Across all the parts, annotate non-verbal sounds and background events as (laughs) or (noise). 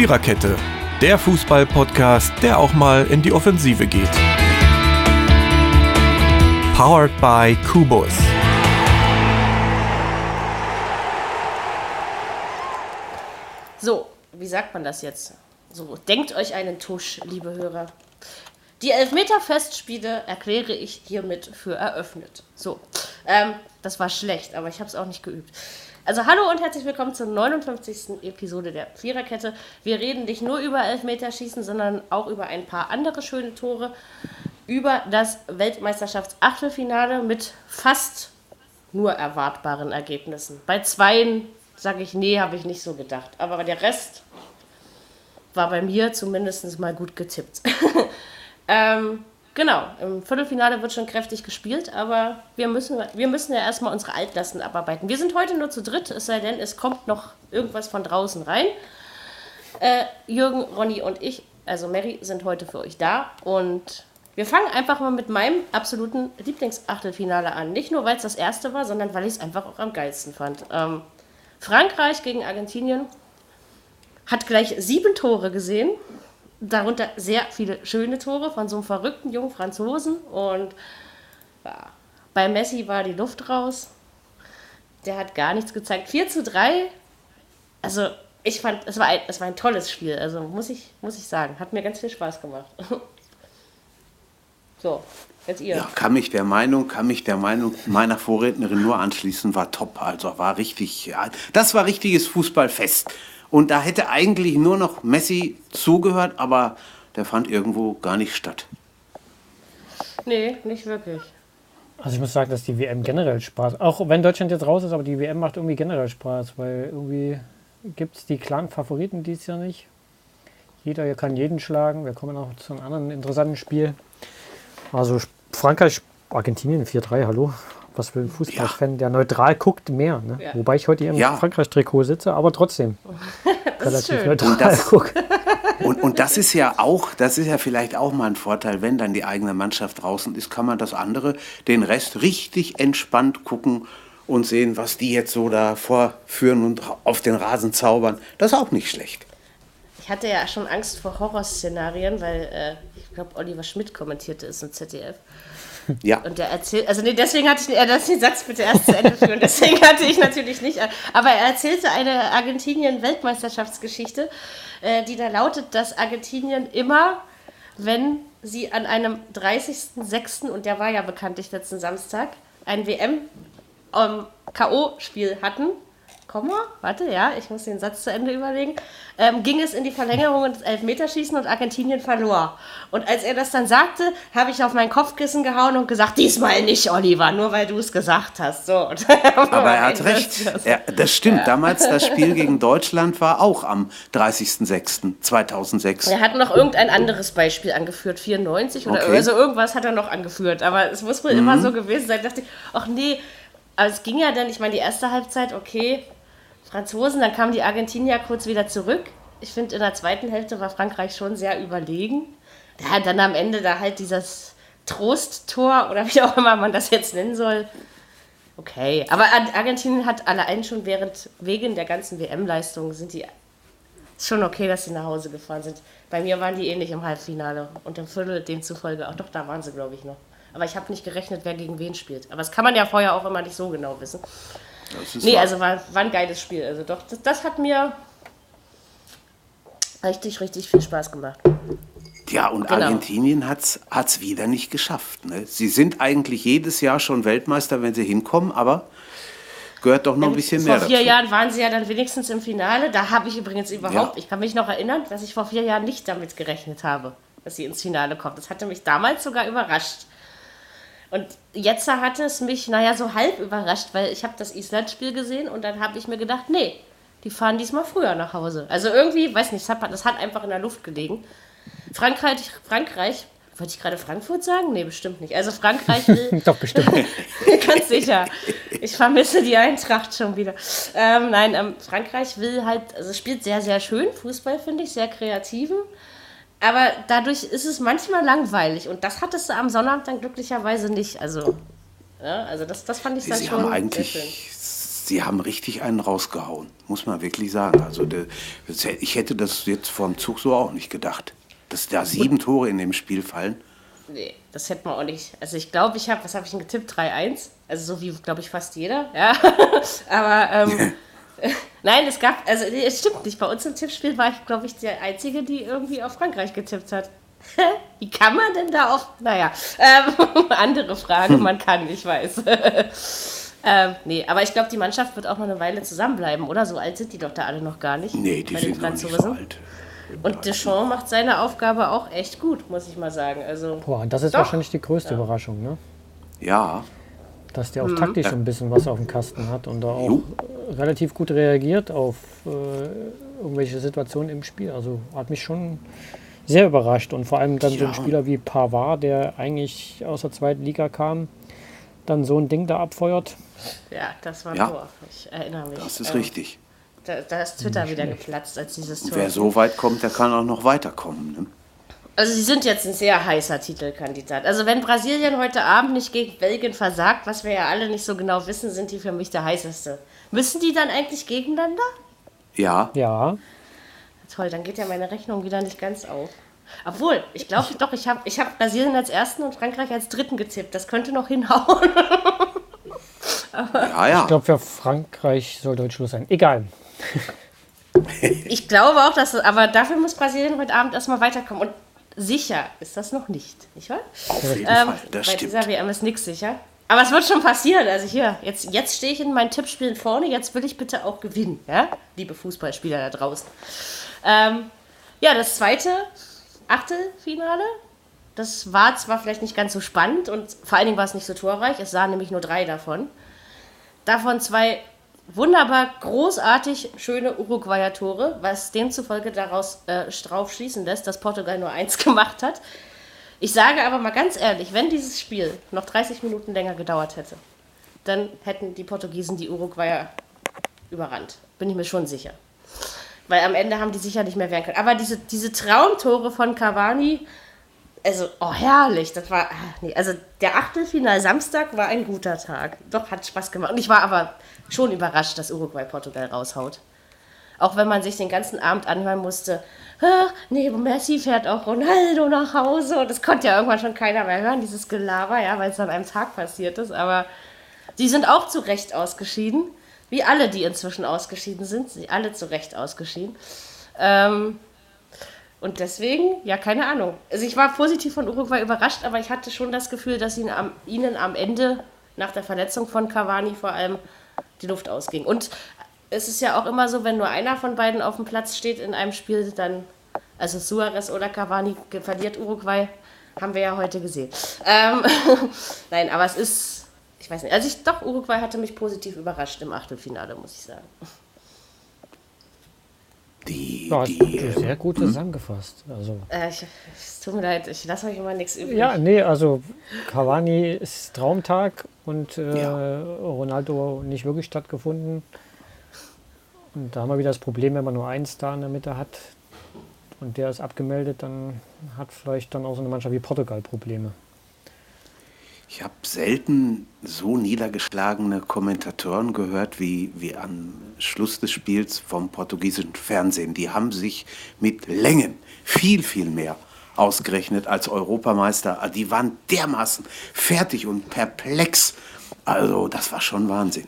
Viererkette, der Fußball-Podcast, der auch mal in die Offensive geht. Powered by Kubus. So, wie sagt man das jetzt? So, denkt euch einen Tusch, liebe Hörer. Die Elfmeter-Festspiele erkläre ich hiermit für eröffnet. So, ähm, das war schlecht, aber ich habe es auch nicht geübt. Also hallo und herzlich willkommen zur 59. Episode der Viererkette. Wir reden nicht nur über Elfmeterschießen, sondern auch über ein paar andere schöne Tore. Über das Weltmeisterschafts-Achtelfinale mit fast nur erwartbaren Ergebnissen. Bei zweien sage ich, nee, habe ich nicht so gedacht. Aber der Rest war bei mir zumindest mal gut getippt. (laughs) ähm, genau, im Viertelfinale wird schon kräftig gespielt, aber wir müssen, wir müssen ja erstmal unsere Altlasten abarbeiten. Wir sind heute nur zu dritt, es sei denn, es kommt noch irgendwas von draußen rein. Äh, Jürgen, Ronny und ich, also Mary, sind heute für euch da und wir fangen einfach mal mit meinem absoluten Lieblingsachtelfinale an. Nicht nur, weil es das erste war, sondern weil ich es einfach auch am geilsten fand. Ähm, Frankreich gegen Argentinien hat gleich sieben Tore gesehen, darunter sehr viele schöne Tore von so einem verrückten jungen Franzosen. Und ja, bei Messi war die Luft raus. Der hat gar nichts gezeigt. 4 zu 3. Also, ich fand, es war ein, es war ein tolles Spiel. Also, muss ich, muss ich sagen. Hat mir ganz viel Spaß gemacht. (laughs) so, jetzt ihr. Ja, kann mich der Meinung, kann mich der Meinung meiner Vorrednerin nur anschließen, war top. Also, war richtig, das war richtiges Fußballfest. Und da hätte eigentlich nur noch Messi zugehört, aber der fand irgendwo gar nicht statt. Nee, nicht wirklich. Also ich muss sagen, dass die WM generell Spaß, auch wenn Deutschland jetzt raus ist, aber die WM macht irgendwie generell Spaß, weil irgendwie gibt es die klaren Favoriten dieses Jahr nicht. Jeder kann jeden schlagen. Wir kommen auch zu einem anderen interessanten Spiel. Also Frankreich, Argentinien 4-3, hallo. Was für ein Fußballfan, ja. der neutral guckt, mehr. Ne? Ja. Wobei ich heute hier im ja. Frankreich-Trikot sitze, aber trotzdem (laughs) relativ neutral und das, (laughs) gucke. Und, und das ist ja auch, das ist ja vielleicht auch mal ein Vorteil, wenn dann die eigene Mannschaft draußen ist, kann man das andere, den Rest richtig entspannt gucken und sehen, was die jetzt so da vorführen und auf den Rasen zaubern. Das ist auch nicht schlecht. Ich hatte ja schon Angst vor Horrorszenarien, weil äh, ich glaube, Oliver Schmidt kommentierte es im ZDF. Ja. Und der erzählt, also nee, deswegen hatte ich, er das den Satz bitte erst zu Ende führen, deswegen (laughs) hatte ich natürlich nicht, aber er erzählte eine Argentinien-Weltmeisterschaftsgeschichte, äh, die da lautet, dass Argentinien immer, wenn sie an einem 30.06., und der war ja bekanntlich letzten Samstag, ein WM-K.O.-Spiel ähm, hatten, Komma, warte, ja, ich muss den Satz zu Ende überlegen, ähm, ging es in die Verlängerung ins Elfmeterschießen und Argentinien verlor. Und als er das dann sagte, habe ich auf mein Kopfkissen gehauen und gesagt, diesmal nicht, Oliver, nur weil du es gesagt hast. So. (laughs) Aber er hat (laughs) recht. Er, das stimmt. Ja. Damals das (laughs) Spiel gegen Deutschland war auch am 30.06.2006. Er hat noch irgendein anderes Beispiel angeführt, 94 oder okay. also irgendwas hat er noch angeführt. Aber es muss wohl mhm. immer so gewesen sein. Da dachte ich, ach nee, aber es ging ja dann, ich meine, die erste Halbzeit, okay, Franzosen, dann kamen die Argentinier kurz wieder zurück. Ich finde, in der zweiten Hälfte war Frankreich schon sehr überlegen. Ja, dann am Ende da halt dieses Trosttor oder wie auch immer man das jetzt nennen soll. Okay, aber Argentinien hat allein schon während, wegen der ganzen WM-Leistung sind die schon okay, dass sie nach Hause gefahren sind. Bei mir waren die ähnlich im Halbfinale und im Viertel demzufolge auch. Doch, da waren sie, glaube ich, noch. Aber ich habe nicht gerechnet, wer gegen wen spielt. Aber das kann man ja vorher auch immer nicht so genau wissen. Nee, wahr. also war, war ein geiles Spiel. Also doch, das, das hat mir richtig, richtig viel Spaß gemacht. Ja, und genau. Argentinien hat es wieder nicht geschafft. Ne? Sie sind eigentlich jedes Jahr schon Weltmeister, wenn sie hinkommen, aber gehört doch noch ein bisschen mehr Vor vier dazu. Jahren waren sie ja dann wenigstens im Finale. Da habe ich übrigens überhaupt, ja. ich kann mich noch erinnern, dass ich vor vier Jahren nicht damit gerechnet habe, dass sie ins Finale kommt. Das hatte mich damals sogar überrascht. Und jetzt hat es mich, naja, so halb überrascht, weil ich habe das Island-Spiel gesehen und dann habe ich mir gedacht, nee, die fahren diesmal früher nach Hause. Also irgendwie, weiß nicht, das hat, das hat einfach in der Luft gelegen. Frankreich, Frankreich, wollte ich gerade Frankfurt sagen? Nee, bestimmt nicht. Also Frankreich will. (laughs) Doch, bestimmt. (laughs) ganz sicher. Ich vermisse die Eintracht schon wieder. Ähm, nein, ähm, Frankreich will halt, also spielt sehr, sehr schön Fußball, finde ich, sehr kreativen. Aber dadurch ist es manchmal langweilig. Und das hattest du am Sonnabend dann glücklicherweise nicht. Also, ja, also das, das fand ich dann sie schon haben eigentlich, sie haben richtig einen rausgehauen, muss man wirklich sagen. Also der, ich hätte das jetzt vor dem Zug so auch nicht gedacht, dass da sieben Tore in dem Spiel fallen. Nee, das hätte man auch nicht. Also ich glaube, ich habe, was habe ich denn getippt? 3-1. Also so wie, glaube ich, fast jeder. Ja. (laughs) Aber ähm, (laughs) nein, es gab, also es stimmt nicht. Bei uns im Tippspiel war ich, glaube ich, die Einzige, die irgendwie auf Frankreich getippt hat. (laughs) Wie kann man denn da auf. Naja, ähm, (laughs) andere Frage, man kann, ich weiß. (laughs) ähm, nee, aber ich glaube, die Mannschaft wird auch noch eine Weile zusammenbleiben, oder? So alt sind die doch da alle noch gar nicht. Nee, die sind noch nicht so alt. Und Deschamps macht seine Aufgabe auch echt gut, muss ich mal sagen. Also, Boah, das ist doch. wahrscheinlich die größte ja. Überraschung, ne? Ja. Dass der auch mhm. taktisch ein bisschen was auf dem Kasten hat und da auch jo. relativ gut reagiert auf äh, irgendwelche Situationen im Spiel. Also hat mich schon sehr überrascht. Und vor allem dann ja. so ein Spieler wie Pavard, der eigentlich aus der zweiten Liga kam, dann so ein Ding da abfeuert. Ja, das war ja. Tor. Ich erinnere mich. Das ist ähm, richtig. Da, da, ist Twitter wieder geplatzt, als dieses Tor. Wer so weit kommt, der kann auch noch weiterkommen. Ne? Also sie sind jetzt ein sehr heißer Titelkandidat. Also wenn Brasilien heute Abend nicht gegen Belgien versagt, was wir ja alle nicht so genau wissen, sind die für mich der heißeste. Müssen die dann eigentlich gegeneinander? Ja. Ja. Toll, dann geht ja meine Rechnung wieder nicht ganz auf. Obwohl, ich glaube doch, ich habe ich hab Brasilien als ersten und Frankreich als dritten getippt. Das könnte noch hinhauen. (laughs) ja, ja. Ich glaube, für Frankreich soll Deutsch Schluss sein. Egal. ich glaube auch, dass. Aber dafür muss Brasilien heute Abend erstmal weiterkommen. Und sicher ist das noch nicht, nicht wahr? Auf jeden ähm, Fall, das bei stimmt. dieser WM ist nichts sicher. Aber es wird schon passieren. Also hier, jetzt, jetzt stehe ich in meinen Tippspielen vorne. Jetzt will ich bitte auch gewinnen, ja? liebe Fußballspieler da draußen. Ähm, ja, das zweite Achtelfinale. Das war zwar vielleicht nicht ganz so spannend und vor allen Dingen war es nicht so torreich. Es sahen nämlich nur drei davon. Davon zwei wunderbar großartig schöne Uruguayer Tore, was demzufolge daraus äh, drauf schließen lässt, dass Portugal nur eins (laughs) gemacht hat. Ich sage aber mal ganz ehrlich, wenn dieses Spiel noch 30 Minuten länger gedauert hätte, dann hätten die Portugiesen die Uruguayer überrannt. Bin ich mir schon sicher. Weil am Ende haben die sicher nicht mehr wehren können. Aber diese, diese Traumtore von Cavani, also, oh herrlich, das war, ah, nee, also der Achtelfinal Samstag war ein guter Tag. Doch, hat Spaß gemacht. Und ich war aber schon überrascht, dass Uruguay Portugal raushaut. Auch wenn man sich den ganzen Abend anhören musste, ah, neben Messi fährt auch Ronaldo nach Hause. Und das konnte ja irgendwann schon keiner mehr hören, dieses Gelaber, ja, weil es an einem Tag passiert ist. Aber die sind auch zu Recht ausgeschieden. Wie alle, die inzwischen ausgeschieden sind. Sie alle zu Recht ausgeschieden. Ähm, und deswegen, ja, keine Ahnung. Also ich war positiv von Uruguay überrascht, aber ich hatte schon das Gefühl, dass ihnen am, ihnen am Ende, nach der Verletzung von Cavani vor allem, die Luft ausging. Und es ist ja auch immer so, wenn nur einer von beiden auf dem Platz steht in einem Spiel, dann, also Suarez oder Cavani verliert Uruguay, haben wir ja heute gesehen. Ähm, (laughs) Nein, aber es ist, ich weiß nicht, also ich, doch, Uruguay hatte mich positiv überrascht im Achtelfinale, muss ich sagen. Die, ja, die, sehr gut hm? zusammengefasst. Also. Äh, ich, es tut mir leid, ich lasse euch immer nichts übrig. Ja, nee, also Cavani ist Traumtag und äh, ja. Ronaldo nicht wirklich stattgefunden. Und da haben wir wieder das Problem, wenn man nur einen Star in der Mitte hat und der ist abgemeldet, dann hat vielleicht dann auch so eine Mannschaft wie Portugal Probleme. Ich habe selten so niedergeschlagene Kommentatoren gehört wie, wie am Schluss des Spiels vom portugiesischen Fernsehen. Die haben sich mit Längen viel, viel mehr ausgerechnet als Europameister. Also die waren dermaßen fertig und perplex. Also das war schon Wahnsinn.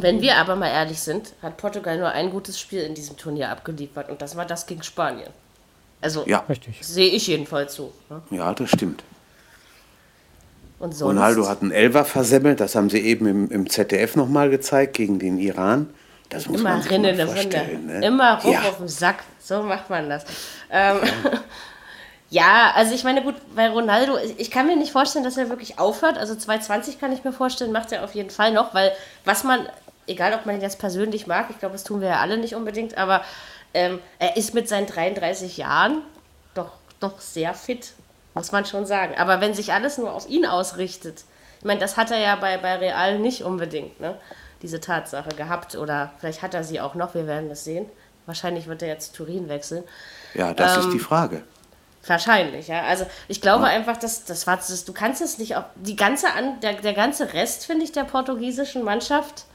Wenn wir aber mal ehrlich sind, hat Portugal nur ein gutes Spiel in diesem Turnier abgeliefert und das war das gegen Spanien. Also ja. sehe ich jedenfalls so. Ne? Ja, das stimmt. Und sonst? Ronaldo hat einen Elfer versemmelt, das haben sie eben im, im ZDF nochmal gezeigt gegen den Iran. Das muss Immer man sich mal vorstellen. Ne? Immer hoch ja. auf den Sack, so macht man das. Ähm, ja. (laughs) ja. also ich meine, gut, bei Ronaldo, ich kann mir nicht vorstellen, dass er wirklich aufhört. Also 220 kann ich mir vorstellen, macht er auf jeden Fall noch, weil was man, egal ob man ihn jetzt persönlich mag, ich glaube, das tun wir ja alle nicht unbedingt, aber ähm, er ist mit seinen 33 Jahren doch, doch sehr fit muss man schon sagen. Aber wenn sich alles nur auf ihn ausrichtet, ich meine, das hat er ja bei, bei Real nicht unbedingt, ne? diese Tatsache gehabt. Oder vielleicht hat er sie auch noch, wir werden es sehen. Wahrscheinlich wird er jetzt Turin wechseln. Ja, das ähm, ist die Frage. Wahrscheinlich, ja. Also ich glaube einfach, dass das war das, du kannst es nicht auch die ganze an der, der ganze Rest finde ich der portugiesischen Mannschaft,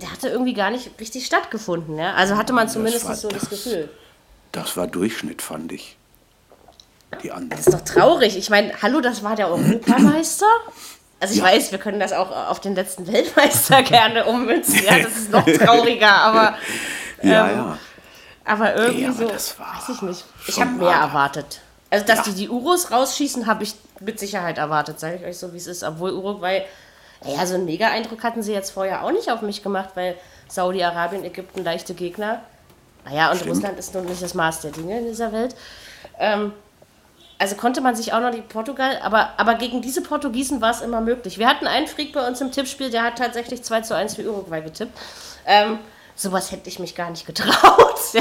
der hatte irgendwie gar nicht richtig stattgefunden, ja. Also hatte man zumindest war so das, das. Gefühl. Das war Durchschnitt, fand ich. Die anderen. Das ist doch traurig. Ich meine, hallo, das war der Europameister. Also ich weiß, wir können das auch auf den letzten Weltmeister (laughs) gerne ummünzen. Ja, das ist noch trauriger, aber (laughs) ja, ähm, ja. aber irgendwie Nee, aber so, weiß ich nicht. Ich habe mehr erwartet. Also, dass Ja. die die Uros rausschießen, habe ich mit Sicherheit erwartet, sage ich euch so, wie es ist. Obwohl Uruguay, ja, so einen Mega-Eindruck hatten sie jetzt vorher auch nicht auf mich gemacht, weil Saudi-Arabien, Ägypten leichte Gegner. Naja, und Stimmt. Russland ist nun nicht das Maß der Dinge in dieser Welt. Ähm, also konnte man sich auch noch die Portugal, aber, aber gegen diese Portugiesen war es immer möglich. Wir hatten einen Freak bei uns im Tippspiel, der hat tatsächlich 2 zu 1 für Uruguay getippt. Ähm, sowas hätte ich mich gar nicht getraut. (laughs)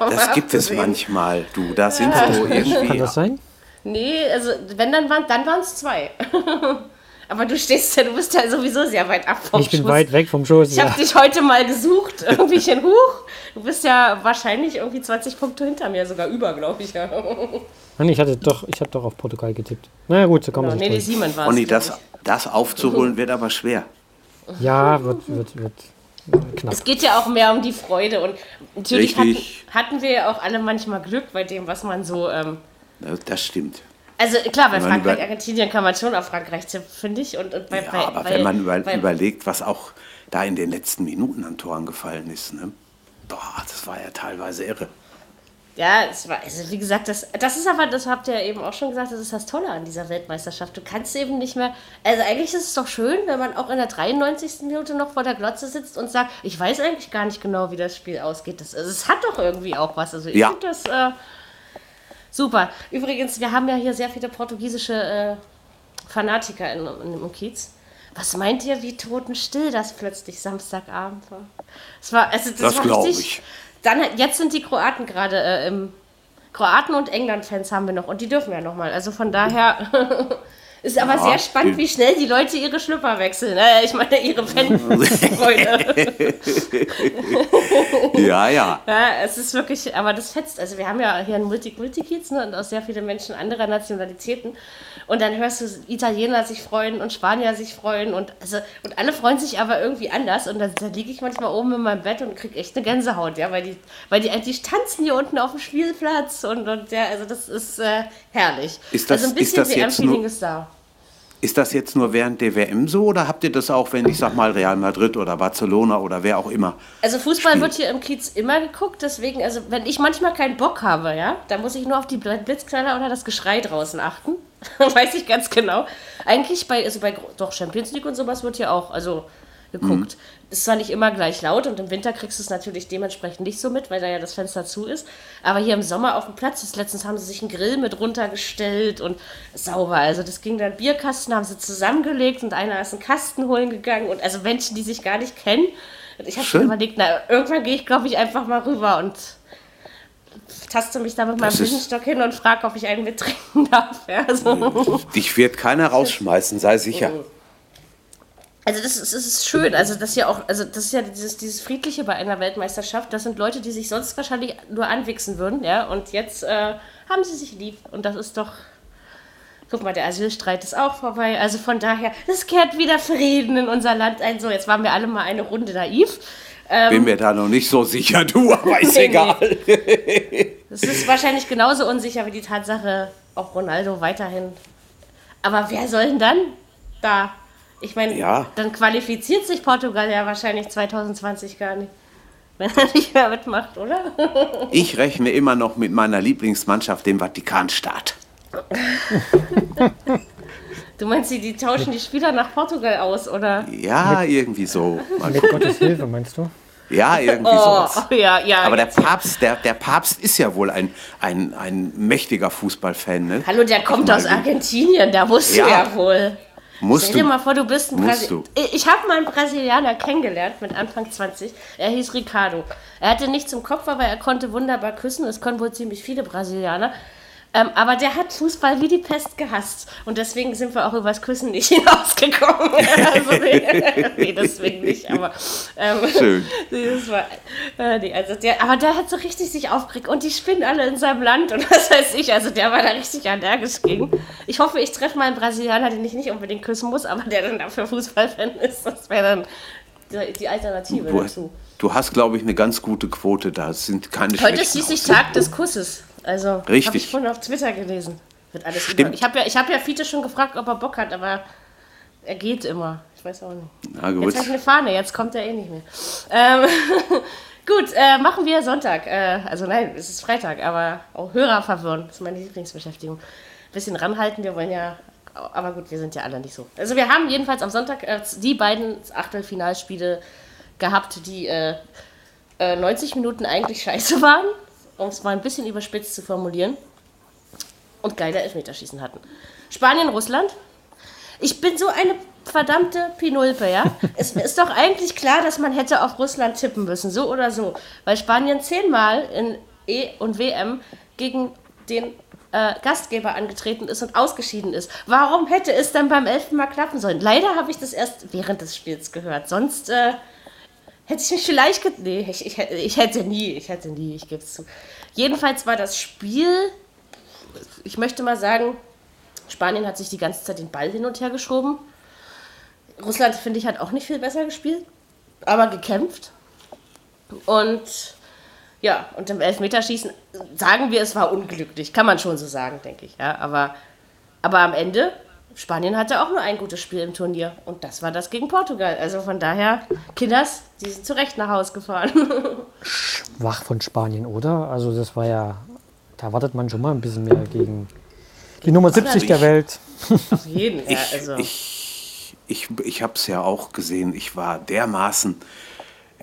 Das gibt es manchmal, du. Da sind so Kann irgendwie. das sein? Nee, also wenn dann waren dann waren es zwei. (laughs) aber du stehst ja, du bist ja sowieso sehr weit ab vom Ich bin Schuss. weit weg vom Schoß. Ich habe Ja. dich heute mal gesucht, irgendwiechen hoch. Du bist ja wahrscheinlich irgendwie 20 Punkte hinter mir, sogar über, glaube ich. Ja. Nein, ich hatte doch, ich habe doch auf Portugal getippt. Na ja, gut, so kann man Genau, sich nee, die durch. Siemen war Ronny, es. das, das aufzuholen wird aber schwer. Ja, wird, wird, wird knapp. Es geht ja auch mehr um die Freude und natürlich hatten, hatten wir ja auch alle manchmal Glück bei dem, was man so. Ähm, Das stimmt. Also klar, bei Frankreich, über- Argentinien kann man schon auf Frankreich tippen, finde ich. Und, und bei, Ja, bei, aber weil- wenn man über, überlegt, was auch da in den letzten Minuten an Toren gefallen ist, ne? Boah, das war ja teilweise irre. Ja, es war, also wie gesagt, das, das ist aber, das habt ihr ja eben auch schon gesagt, das ist das Tolle an dieser Weltmeisterschaft. Du kannst eben nicht mehr, also eigentlich ist es doch schön, wenn man auch in der 93. Minute noch vor der Glotze sitzt und sagt, ich weiß eigentlich gar nicht genau, wie das Spiel ausgeht. Das, also es hat doch irgendwie auch was. Also ich Ja. finde das äh, super. Übrigens, wir haben ja hier sehr viele portugiesische äh, Fanatiker in, in, im Kiez. Was meint ihr, wie totenstill das plötzlich Samstagabend war? Es war, also das, Das war glaub richtig. ich. Dann, jetzt sind die Kroaten gerade äh, im. Kroaten und England-Fans haben wir noch und die dürfen ja nochmal. Also von daher (laughs) ist aber Ja, sehr spannend, wie schnell die Leute ihre Schlüpper wechseln. Äh, ich meine, ihre Fanfreunde. (laughs) Ja, ja. ja, es ist wirklich, aber das fetzt. Also wir haben ja hier einen Multi Multikiez ne, und auch sehr viele Menschen anderer Nationalitäten. Und dann hörst du Italiener sich freuen und Spanier sich freuen und also und alle freuen sich aber irgendwie anders. Und dann, dann liege ich manchmal oben in meinem Bett und krieg echt eine Gänsehaut, ja, weil die, weil die, die tanzen hier unten auf dem Spielplatz und, und ja, also das ist äh, herrlich. Ist das- also ein bisschen WM-Feeling nur- ist da. Ist das jetzt nur während der WM so oder habt ihr das auch, wenn ich sag mal Real Madrid oder Barcelona oder wer auch immer? Also Fußball Spiel. wird hier im Kiez immer geguckt, deswegen, also wenn ich manchmal keinen Bock habe, ja, dann muss ich nur auf die Bl- Blitzknaller oder das Geschrei draußen achten. (laughs) Weiß ich ganz genau. Eigentlich bei, also bei doch Champions League und sowas wird hier auch, also geguckt. Ist zwar nicht immer gleich laut und im Winter kriegst du es natürlich dementsprechend nicht so mit, weil da ja das Fenster zu ist. Aber hier im Sommer auf dem Platz, ist, letztens haben sie sich einen Grill mit runtergestellt und sauber. Also das ging dann Bierkasten, haben sie zusammengelegt und einer ist einen Kasten holen gegangen und also Menschen, die sich gar nicht kennen. Und ich habe schon überlegt, na, irgendwann gehe ich, glaube ich, einfach mal rüber und taste mich da mit meinem Bienenstock hin und frage, ob ich einen mittrinken darf. (laughs) Ja, so. Dich wird keiner rausschmeißen, sei sicher. Also das ist, das ist schön, also das ist ja auch, also das ist ja dieses, dieses Friedliche bei einer Weltmeisterschaft, das sind Leute, die sich sonst wahrscheinlich nur anwichsen würden, ja, und jetzt äh, haben sie sich lieb und das ist doch, guck mal, der Asylstreit ist auch vorbei, also von daher, es kehrt wieder Frieden in unser Land ein, so, jetzt waren wir alle mal eine Runde naiv. Ähm, Bin mir da noch nicht so sicher, du, aber (laughs) ist Nee, egal. (laughs) Es ist wahrscheinlich genauso unsicher wie die Tatsache, ob Ronaldo weiterhin. Aber wer soll denn dann da? Ich meine, Ja. dann qualifiziert sich Portugal ja wahrscheinlich 2020 gar nicht. Wenn er nicht mehr mitmacht, oder? (laughs) Ich rechne immer noch mit meiner Lieblingsmannschaft, dem Vatikanstaat. Du meinst, die, die tauschen die Spieler nach Portugal aus, oder? Ja, irgendwie so. Mal Mit gucken. Gottes Hilfe, meinst du? Ja, irgendwie Oh, sowas. ja, ja. Aber der Papst, der, der Papst ist ja wohl ein, ein, ein mächtiger Fußballfan, ne? Hallo, der kommt aus. Argentinien, da musst du Ja. ja wohl. Musst Stell dir du. mal vor, du bist ein Brasilianer. Ich habe mal einen Brasilianer kennengelernt mit Anfang 20. Er hieß Ricardo. Er hatte nichts im Kopf, aber er konnte wunderbar küssen. Das können wohl ziemlich viele Brasilianer. Ähm, aber der hat Fußball wie die Pest gehasst. Und deswegen sind wir auch übers Küssen nicht (laughs) hinausgekommen. (laughs) also, (laughs) nee, deswegen nicht. Aber, ähm, Schön. war, äh, nee, also der, aber der hat so richtig sich aufgeregt. Und die spinnen alle in seinem Land und was weiß ich. Also der war da richtig allergisch gegen. Ich hoffe, ich treffe mal einen Brasilianer, den ich nicht unbedingt küssen muss, aber der dann dafür Fußballfan ist. Das wäre dann die, die Alternative Du, dazu. du hast, glaube ich, eine ganz gute Quote da. Es sind keine Heute ist schlechten schließlich Aussichten. Tag des Kusses. Also, habe Richtig. ich vorhin auf Twitter gelesen. Wird alles Stimmt. über. Ich habe ja, ich hab ja Fiete schon gefragt, ob er Bock hat, aber er geht immer. Ich weiß auch nicht. Na gut. Jetzt habe ich eine Fahne, jetzt kommt er eh nicht mehr. Ähm, (laughs) gut, äh, machen wir Sonntag. Äh, also nein, es ist Freitag, aber auch Hörer verwirren. Das ist meine Lieblingsbeschäftigung. Bisschen ranhalten, wir wollen ja. Aber gut, wir sind ja alle nicht so. Also wir haben jedenfalls am Sonntag äh, die beiden Achtelfinalspiele gehabt, die äh, äh, 90 Minuten eigentlich scheiße waren, um es mal ein bisschen überspitzt zu formulieren, und geile Elfmeterschießen hatten. Spanien, Russland. Ich bin so eine verdammte Pinulpe, ja. (laughs) es ist doch eigentlich klar, dass man hätte auf Russland tippen müssen, so oder so. Weil Spanien zehnmal in E und WM gegen den äh, Gastgeber angetreten ist und ausgeschieden ist. Warum hätte es dann beim elften Mal klappen sollen? Leider habe ich das erst während des Spiels gehört. Sonst äh, Hätte ich mich vielleicht. Ge nee, ich, ich, hätte- ich hätte nie, ich hätte nie, ich gebe es zu. Jedenfalls war das Spiel, ich möchte mal sagen, Spanien hat sich die ganze Zeit den Ball hin und her geschoben. Russland, finde ich, hat auch nicht viel besser gespielt, aber gekämpft. Und ja, und im Elfmeterschießen sagen wir, es war unglücklich. Kann man schon so sagen, denke ich. Ja, aber, aber am Ende, Spanien hatte auch nur ein gutes Spiel im Turnier. Und das war das gegen Portugal. Also von daher, Kinders, die sind zu Recht nach Hause gefahren. (laughs) Wach von Spanien, oder? Also das war ja, da wartet man schon mal ein bisschen mehr gegen die Nummer 70 der Welt. (laughs) Auf jeden Fall. Ich, also. ich, ich, ich habe es ja auch gesehen. Ich war dermaßen,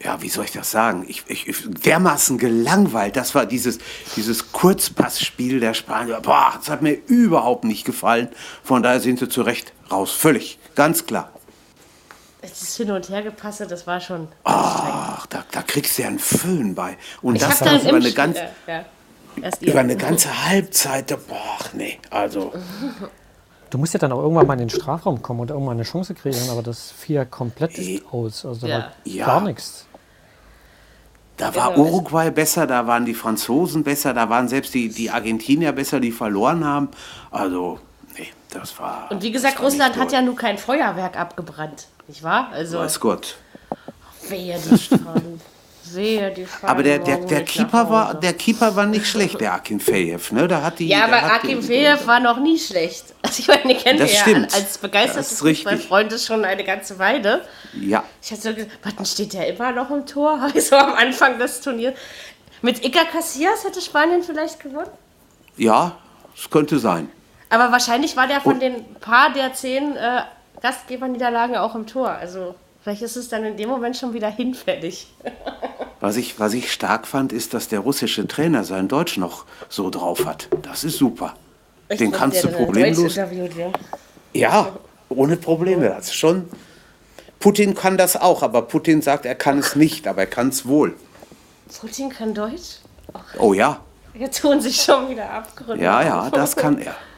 ja, wie soll ich das sagen? Ich, ich, ich dermaßen gelangweilt. Das war dieses, dieses Kurzpassspiel der Spanier. Boah, das hat mir überhaupt nicht gefallen. Von daher sind sie zu Recht raus. Völlig, ganz klar. Das Hin- und Hergepasse, das war schon. Ach, da, da kriegst du ja einen Föhn bei. Und ich das dann über eine, Spiel- ganz, ja, ja. Über eine ganze Halbzeit. Boah, nee, also. (laughs) Du musst ja dann auch irgendwann mal in den Strafraum kommen und irgendwann eine Chance kreieren, aber das fiel ja komplett aus. Also da Ja. war Ja. gar nichts. Da war Genau. Uruguay besser, da waren die Franzosen besser, da waren selbst die, die Argentinier besser, die verloren haben. Also, nee, das war. Und wie gesagt, Russland hat ja nun kein Feuerwerk abgebrannt. Nicht wahr? Also, Weiß Gott. wehe die Strahlung. Wehe die Strahlung. Aber der, der, der, Keeper war, der Keeper war nicht schlecht, der Akin Fejev. Ne? Da hat die, Ja, aber Akim Fejev war noch nie schlecht. (laughs) Also ich meine, den kennt Das ja stimmt. als begeisterter Das ist schon eine ganze Weile. Ja, Ich hatte so gesagt, was steht der immer noch im Tor? Habe (laughs) ich so am Anfang des Turniers. Mit Iker Casillas hätte Spanien vielleicht gewonnen. ja, es könnte sein. Aber wahrscheinlich war der von Und- den paar der zehn äh, Gastgeberniederlagen auch im Tor. Also vielleicht ist es dann in dem Moment schon wieder hinfällig. (laughs) Was ich, was ich stark fand, ist, dass der russische Trainer sein Deutsch noch so drauf hat. Das ist super. Den Dass kannst du problemlos. Ja, ohne Probleme. Das ist schon. Putin kann das auch, aber Putin sagt, er kann es nicht, aber er kann es wohl. Putin kann Deutsch? Oh ja, Hier tun sich schon wieder Abgründe. ja, ja, das kann er. (laughs)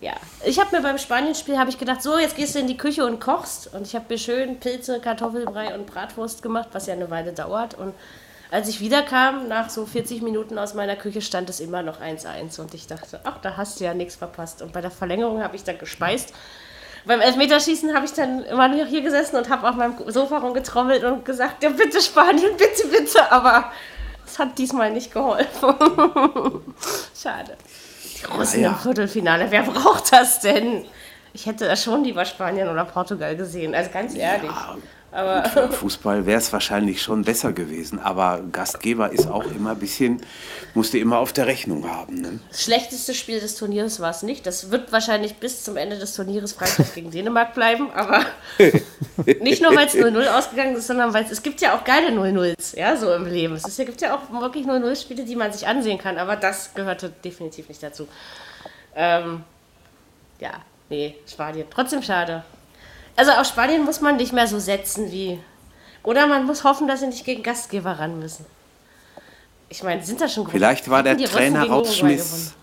Ja, ich habe mir beim Spanienspiel habe ich gedacht, so jetzt gehst du in die Küche und kochst und ich habe mir schön Pilze, Kartoffelbrei und Bratwurst gemacht, was ja eine Weile dauert und als ich wiederkam, nach so 40 Minuten aus meiner Küche, stand es immer noch 1-1 und ich dachte, ach, da hast du ja nichts verpasst. Und bei der Verlängerung habe ich dann gespeist. Beim Elfmeterschießen habe ich dann immer noch hier gesessen und habe auf meinem Sofa rumgetrommelt und gesagt, ja bitte Spanien, bitte, bitte, aber es hat diesmal nicht geholfen. (laughs) Schade. Die Russen Ja, ja. im Viertelfinale, wer braucht das denn? Ich hätte da schon lieber Spanien oder Portugal gesehen, also ganz ehrlich. Und für Fußball wäre es wahrscheinlich schon besser gewesen, aber Gastgeber ist auch immer ein bisschen, musste immer auf der Rechnung haben. Ne? Das schlechteste Spiel des Turniers war es nicht. Das wird wahrscheinlich bis zum Ende des Turnieres Frankreich gegen Dänemark bleiben, aber (laughs) nicht nur, weil es 0-0 ausgegangen ist, sondern weil es, gibt ja auch geile 0-0s, ja, so im Leben. Es ist, gibt ja auch wirklich 0-0-Spiele, die man sich ansehen kann, aber das gehörte definitiv nicht dazu. Ähm, ja, nee, Spanien. Trotzdem schade. Also auf Spanien muss man nicht mehr so setzen wie. Oder man muss hoffen, dass sie nicht gegen Gastgeber ran müssen. Ich meine, sind da schon große Vielleicht war der Trainer. Rausschmiss.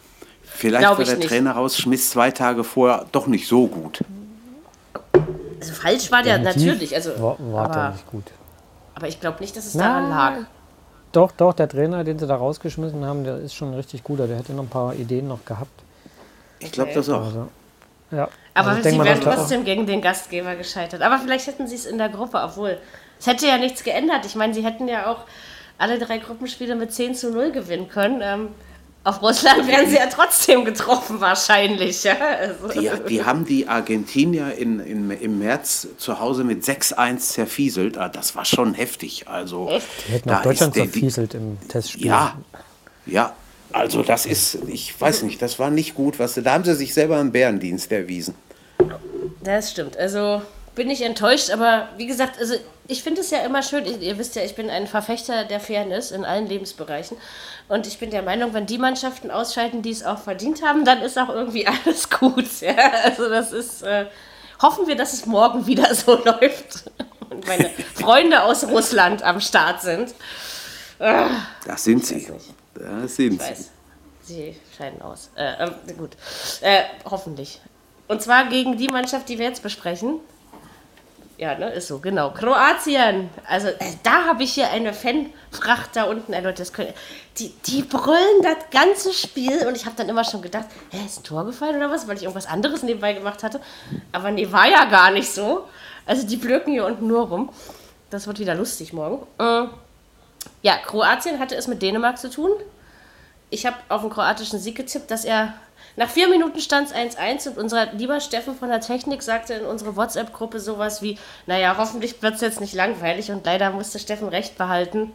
Vielleicht Glaub war der nicht. Trainer raus, Schmiss zwei Tage vorher doch nicht so gut. Also falsch war der Definitiv natürlich. Also, war, war der aber, nicht gut. aber ich glaube nicht, dass es Na, daran lag. Doch, doch, der Trainer, den sie da rausgeschmissen haben, der ist schon ein richtig guter. Der hätte noch ein paar Ideen noch gehabt. Ich glaube Okay. das auch. Also, ja. Aber also sie wären trotzdem gegen den Gastgeber gescheitert. Aber vielleicht hätten sie es in der Gruppe, obwohl es hätte ja nichts geändert. Ich meine, sie hätten ja auch alle drei Gruppenspiele mit 10 zu 0 gewinnen können. Ähm, auf Russland wären sie ja trotzdem getroffen wahrscheinlich. Ja? Also, Die, (laughs) die haben die Argentinier in, in, im März zu Hause mit 6-1 zerfieselt. Ah, Das war schon heftig. Also, Die hätten auch Deutschland der- die- im Testspiel. Ja, ja. Also das ist, ich weiß nicht, das war nicht gut. Was, da haben sie sich selber einen Bärendienst erwiesen. Das stimmt. Also bin ich enttäuscht, aber wie gesagt, also ich finde es ja immer schön, ihr, ihr wisst ja, ich bin ein Verfechter der Fairness in allen Lebensbereichen. Und ich bin der Meinung, wenn die Mannschaften ausscheiden, die es auch verdient haben, dann ist auch irgendwie (laughs) alles gut. Ja? Also das ist, äh, hoffen wir, dass es morgen wieder so (laughs) läuft. Und meine Freunde aus Russland am Start sind. Das sind sie. Das sind sie. Sie scheiden aus. Äh, ähm, gut. Äh, hoffentlich. Und zwar gegen die Mannschaft, die wir jetzt besprechen. Ja, ne, ist so, genau. Kroatien. Also, äh, da habe ich hier eine Fanfracht da unten. Äh, Leute, das können, die, die brüllen das ganze Spiel und ich habe dann immer schon gedacht, hä, ist ein Tor gefallen oder was? Weil ich irgendwas anderes nebenbei gemacht hatte. Aber nee, war ja gar nicht so. Also, die blöken hier unten nur rum. Das wird wieder lustig morgen. Äh, ja, Kroatien hatte es mit Dänemark zu tun ich habe auf den kroatischen Sieg getippt, dass er nach vier Minuten stand es 1-1 und unser lieber Steffen von der Technik sagte in unsere WhatsApp-Gruppe sowas wie, naja, hoffentlich wird es jetzt nicht langweilig und leider musste Steffen recht behalten.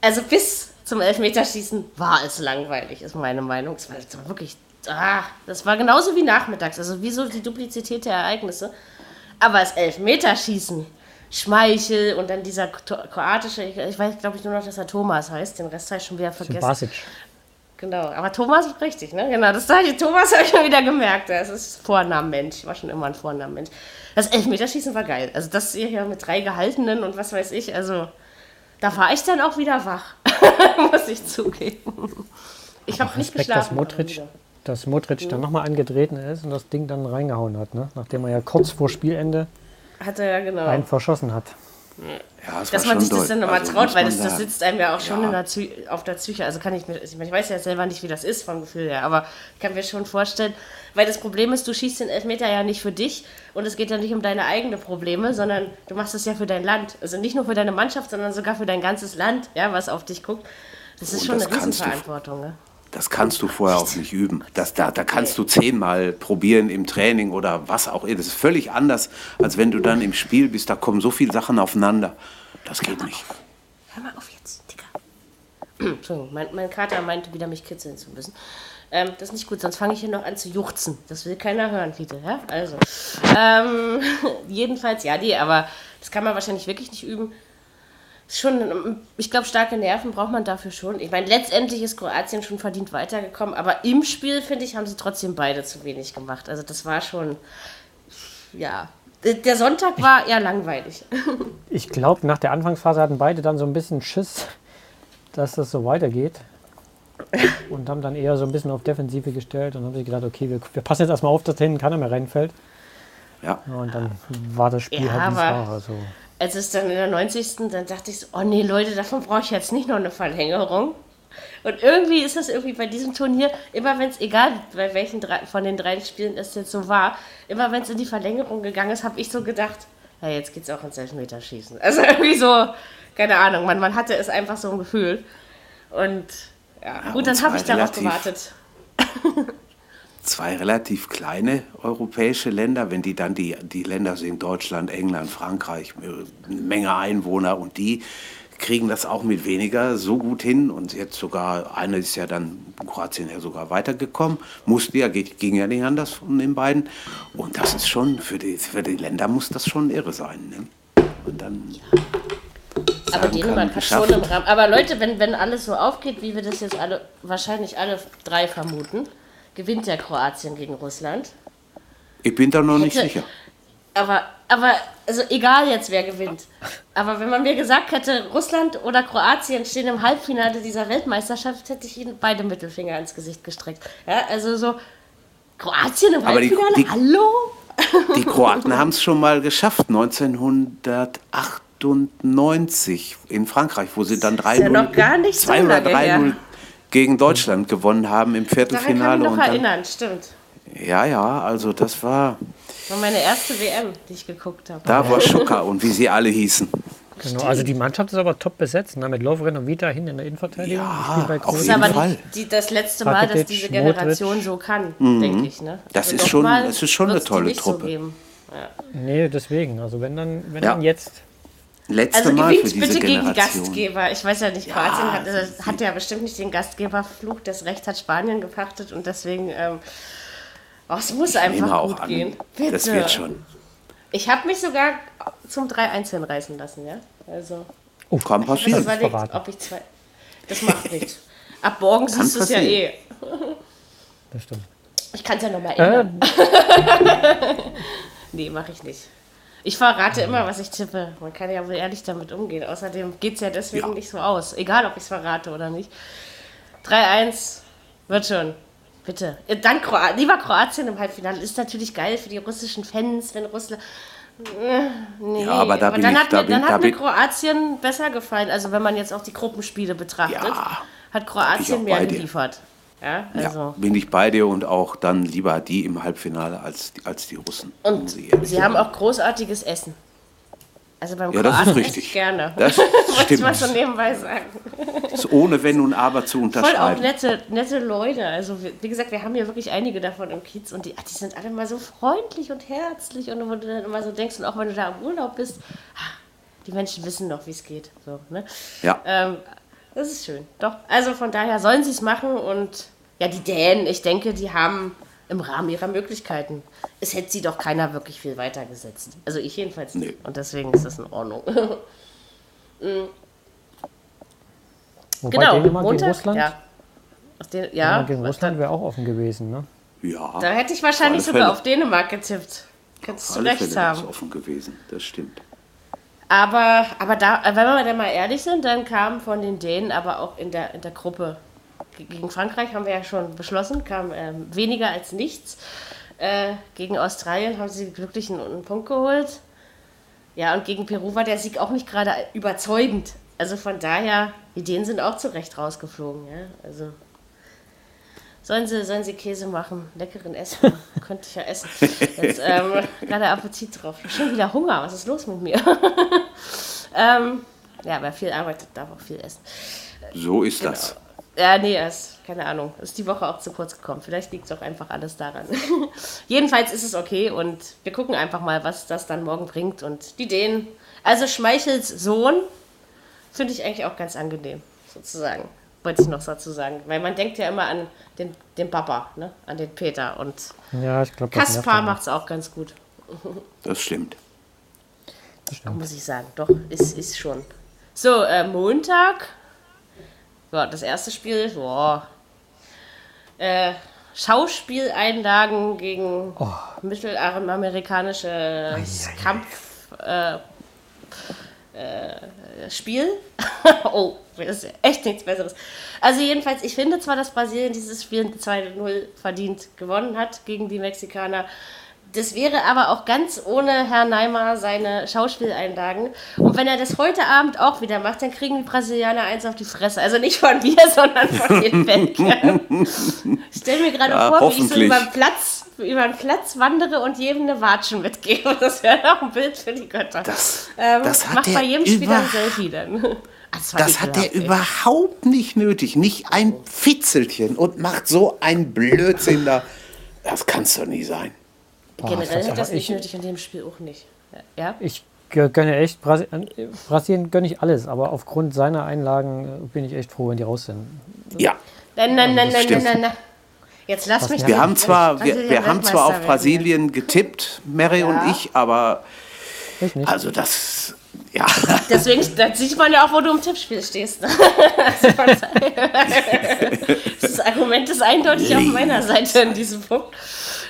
Also bis zum Elfmeterschießen war es langweilig, ist meine Meinung. Es war wirklich, ah, das war genauso wie nachmittags, also wie so die Duplizität der Ereignisse. Aber das Elfmeterschießen, Schmeichel und dann dieser Kro- kroatische, ich ich weiß glaube ich nur noch, dass er Thomas heißt, den Rest habe ich schon wieder vergessen. Basic. Genau, aber Thomas ist richtig, ne? Genau, das sage ich. Thomas habe ich schon wieder gemerkt. Das ist Vornamenmensch. Ich war schon immer ein Vornamenmensch. Das Elfmeterschießen war geil. Also das hier ja mit drei Gehaltenen und was weiß ich. Also da war ich dann auch wieder wach. (laughs) Muss ich zugeben. Ich habe nicht Respekt, geschlafen. dass Modric, dass Modric dann nochmal angetreten ist und das Ding dann reingehauen hat, ne? nachdem er ja kurz vor Spielende Hat er ja genau. einen verschossen hat. Ja, es Dass man sich das dann nochmal Also, traut, weil das, das sitzt einem ja auch schon Ja. in der auf der Psyche. Also kann ich mir, ich, weiß ja selber nicht, wie das ist vom Gefühl her, aber ich kann mir schon vorstellen, weil das Problem ist, du schießt den Elfmeter ja nicht für dich und es geht ja nicht um deine eigenen Probleme, sondern du machst es ja für dein Land. Also nicht nur für deine Mannschaft, sondern sogar für dein ganzes Land, ja, was auf dich guckt. Das ist Und schon das eine kannst du- Riesenverantwortung. Ne? Das kannst du vorher auch nicht üben. Das, da, da kannst du zehnmal probieren im Training oder was auch immer. Das ist völlig anders, als wenn du dann im Spiel bist. Da kommen so viele Sachen aufeinander. Das geht nicht. Hör mal auf jetzt, Digga. (clears throat) Entschuldigung, mein, mein Kater meinte wieder, mich kitzeln zu müssen. Ähm, das ist nicht gut, sonst fange ich hier noch an zu juchzen. Das will keiner hören, Fiete. Ja? Also, ähm, (laughs) jedenfalls, ja, nee, aber das kann man wahrscheinlich wirklich nicht üben. Schon, ich glaube, starke Nerven braucht man dafür schon. Ich meine, letztendlich ist Kroatien schon verdient weitergekommen, aber im Spiel, finde ich, haben sie trotzdem beide zu wenig gemacht. Also, das war schon, ja. Der Sonntag war eher langweilig. (laughs) Ich glaube, nach der Anfangsphase hatten beide dann so ein bisschen Schiss, dass das so weitergeht. Und haben dann eher so ein bisschen auf Defensive gestellt und haben sich gedacht, okay, wir, wir passen jetzt erstmal auf, dass da hinten keiner mehr reinfällt. Ja. Ja, und dann war das Spiel Ja, halt, wie es aber- war. Also, als es dann in der 90. dann dachte ich so, oh nee, Leute, davon brauche ich jetzt nicht noch eine Verlängerung. Und irgendwie ist das irgendwie bei diesem Turnier, immer wenn es, egal bei welchen drei, von den drei Spielen es jetzt so war, immer wenn es in die Verlängerung gegangen ist, habe ich so gedacht, ja, jetzt geht's auch ins Elfmeterschießen. Also (laughs) irgendwie so, keine Ahnung, man, man hatte es einfach so ein Gefühl. Und ja, gut, dann habe ich darauf gewartet. (laughs) Zwei relativ kleine europäische Länder, wenn die dann die, die Länder sind, Deutschland, England, Frankreich, äh, eine Menge Einwohner und die kriegen das auch mit weniger so gut hin und jetzt sogar, eine ist ja dann Kroatien ja sogar weitergekommen, musste ja, ging ja nicht anders von den beiden und das ist schon, für die, für die Länder muss das schon irre sein. Ne? Und dann Aber Dänemark kann, hat schon im Rahmen. Aber Leute, wenn, wenn alles so aufgeht, wie wir das jetzt alle, wahrscheinlich alle drei vermuten, gewinnt ja Kroatien gegen Russland. Ich bin da noch nicht Hätte- sicher. Aber, aber also egal jetzt, wer gewinnt. Aber wenn man mir gesagt hätte, Russland oder Kroatien stehen im Halbfinale dieser Weltmeisterschaft, hätte ich ihnen beide Mittelfinger ins Gesicht gestreckt. Ja, also so, Kroatien im Aber die- Halbfinale? die- Hallo? Die Kroaten haben es schon mal geschafft, 1998 in Frankreich, wo sie dann 3-0 ja noch gar nicht so 2 oder lange her. 3-0 gegen Deutschland gewonnen haben im Daran kann ich Viertelfinale. mich noch erinnern, stimmt. ja, ja, also das war, Das war meine erste WM, die ich geguckt habe. da war Schucker und wie sie alle hießen. Genau, also die Mannschaft ist aber top besetzt, ne? mit Lovren und Vita hin in der Innenvertädigung. Ja, auf Das ist jeden aber Fall. die, die, das letzte Mal, dass diese Modric. Generation so kann, denke ich. Ne? Mhm. Das ist doch schon- mal das ist schon eine tolle nicht So Truppe. geben. Nee, deswegen. Also wenn dann, wenn Ja. dann jetzt. Letzte Also Mal für gewinnt diese bitte gegen Generation. Gastgeber. Ich weiß ja nicht, Kroatien hat, äh, hat ja bestimmt nicht den Gastgeberfluch. Das Recht hat Spanien gepachtet und deswegen. Ähm, oh, es muss Nehmen einfach gut an. gehen. Bitte. Das wird schon. Ich habe mich sogar zum 3-1 hinreißen lassen, ja. Also, Kann ich habe passieren. überlegt, verraten. ob ich zwei. Das macht (laughs) nichts. Ab morgen siehst du es ja eh. Das stimmt. Ich kann es ja nochmal ändern. (laughs) Nee, mache ich nicht. Ich verrate immer, was ich tippe. Man kann ja wohl ehrlich damit umgehen. Außerdem geht es ja deswegen Ja. nicht so aus. Egal, ob ich es verrate oder nicht. 3-1 wird schon. Bitte. Dann Kroat lieber Kroatien im Halbfinale. Ist natürlich geil für die russischen Fans, wenn Russland. Äh, Nee, Ja, aber da bin dann ich- hat, da mir, bin- dann da hat mir bin- Kroatien besser gefallen. Also wenn man jetzt auch die Gruppenspiele betrachtet, Ja, hat Kroatien mehr geliefert. Ja, Ja, also. bin ich bei dir und auch dann lieber die im Halbfinale als, als die Russen. Und sie sie haben auch großartiges Essen. Also beim Ja, das ist Kroaten richtig. ich gerne. Das (laughs) Wollte ich mal so nebenbei sagen. Ist ohne Wenn und Aber zu Voll auch unterschreiben. nette, nette Leute. Also wie gesagt, wir haben hier wirklich einige davon im Kiez und die, ach, die sind alle mal so freundlich und herzlich und wo du dann immer so denkst und auch wenn du da im Urlaub bist, ah, die Menschen wissen doch, wie es geht. So, ne? Ja. Ähm, das ist schön. Doch, also von daher sollen sie es machen und ja, die Dänen, ich denke, die haben im Rahmen ihrer Möglichkeiten. Es hätte sie doch keiner wirklich viel weitergesetzt. Also ich jedenfalls nicht. Nee. Und deswegen ist das in Ordnung. (laughs) wobei genau, Dänemark gegen Montag. Russland, Ja. Aus den, ja, Dänemark gegen Russland wäre auch offen gewesen. Ne? ja, da hätte ich wahrscheinlich sogar Fälle. auf Dänemark getippt. Kannst auf du recht Fälle haben. offen gewesen. Das stimmt. Aber, aber da, wenn wir dann mal ehrlich sind, dann kam von den Dänen aber auch in der, in der Gruppe gegen Frankreich haben wir ja schon beschlossen, kam ähm, weniger als nichts. Äh, gegen Australien haben sie glücklich einen, Punkt geholt. Ja, und gegen Peru war der Sieg auch nicht gerade überzeugend. Also von daher, die Dänen sind auch zu Recht rausgeflogen. Ja? Also sollen sie, sollen sie Käse machen, leckeren Essen. (laughs) Könnte ich ja essen. Jetzt ähm, gerade Appetit drauf. Ich hab schon wieder Hunger. Was ist los mit mir? (laughs) ähm, ja, wer viel arbeitet, darf auch viel essen. So ist Genau. das. Ja, nee, ist, keine Ahnung. Ist die Woche auch zu kurz gekommen. Vielleicht liegt es auch einfach alles daran. (laughs) Jedenfalls ist es okay und wir gucken einfach mal, was das dann morgen bringt. Und die Dänen, also Schmeichels Sohn, finde ich eigentlich auch ganz angenehm, sozusagen. Wollte ich noch dazu sagen. Weil man denkt ja immer an den, den Papa, ne? an den Peter. Und Ja, ich glaube, Kaspar macht es auch ganz gut, Das stimmt. muss ich sagen. Doch, ist, ist schon. So, äh, Montag. Ja, das erste Spiel, boah. Äh, Schauspieleinlagen gegen mittelamerikanisches Kampf. Äh, äh, (laughs) oh, das ist echt nichts Besseres. Also jedenfalls, ich finde zwar, dass Brasilien dieses Spiel 2-0 verdient gewonnen hat gegen die Mexikaner. Das wäre aber auch ganz ohne Herr Neimer seine Schauspieleinlagen. Und wenn er das heute Abend auch wieder macht, dann kriegen die Brasilianer eins auf die Fresse. Also nicht von mir, (laughs) sondern von den. (laughs) Ich stelle mir gerade Ja, vor, wie ich so über den Platz, über den Platz wandere und jedem eine Watschen mitgebe. (laughs) Das wäre doch ein Bild für die Götter. Das, Ähm, das hat macht bei jedem Spieler ein Selfie dann. Ah, Das, Das hat er überhaupt nicht nötig. Nicht ein Fitzelchen und macht so ein Blödsinn da. Das kann's doch nie sein. Generell das hat das nicht ich- nötig, in dem Spiel auch nicht. Ja? Ich gö- gönne echt, äh, Brasilien gönne ich alles, aber aufgrund seiner Einlagen äh, bin ich echt froh, wenn die raus sind. Ja, Nein, nein, nein, nein, nein, nein, nein. Jetzt lass mich wir haben zwar, wir, wir haben zwar auf. Brasilien getippt, Mary Ja. und ich, aber Ich nicht. also das, ja, Deswegen da sieht man ja auch, wo du im Tippspiel stehst. ne? Das (laughs) Argument ist eindeutig auf meiner Seite in diesem Punkt.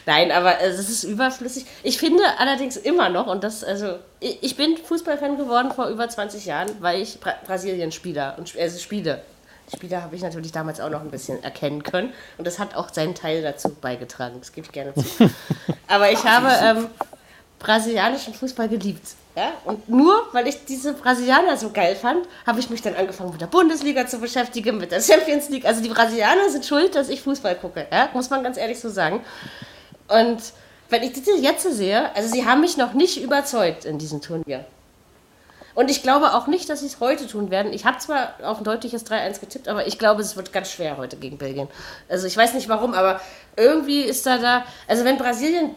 Nein, aber es ist überflüssig. Ich finde allerdings immer noch, und das, also, ich bin Fußballfan geworden vor über 20 Jahren, weil ich Bra Brasilien Spieler und also spiele. Spieler habe ich natürlich damals auch noch ein bisschen erkennen können. Und das hat auch seinen Teil dazu beigetragen. Das gebe ich gerne zu. (laughs) Aber ich habe ähm, brasilianischen Fußball geliebt. Ja? Und nur weil ich diese Brasilianer so geil fand, habe ich mich dann angefangen mit der Bundesliga zu beschäftigen, mit der Champions League. Also die Brasilianer sind schuld, dass ich Fußball gucke. Ja? Muss man ganz ehrlich so sagen. Und wenn ich das jetzt sehe, also sie haben mich noch nicht überzeugt in diesem Turnier. Und ich glaube auch nicht, dass sie es heute tun werden. Ich habe zwar auf ein deutliches 3-1 getippt, aber ich glaube, es wird ganz schwer heute gegen Belgien. Also ich weiß nicht warum, aber irgendwie ist da da. Also wenn Brasilien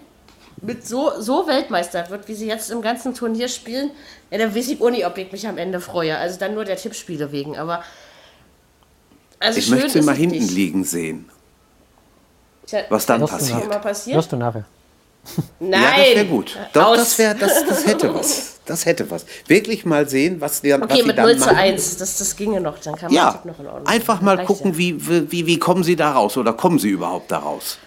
mit so, so Weltmeister wird, wie sie jetzt im ganzen Turnier spielen, ja, dann weiß ich auch nicht, ob ich mich am Ende freue. Also dann nur der Tippspiele wegen. Aber also Ich möchte sie mal hinten nicht. liegen sehen, was dann passiert. kann mal passieren? Wirst du nachher. Nein. Ja, das wäre gut. Doch, Aus. das, wär, das, das hätte was. (laughs) Das hätte was. Wirklich mal sehen, was, die, was Okay, sie mit dann 0 zu machen. 1, das, das ginge noch, dann kann man Ja, noch in Ordnung. einfach mal Reicht gucken, ja. wie, wie, wie kommen sie da raus oder kommen sie überhaupt da raus.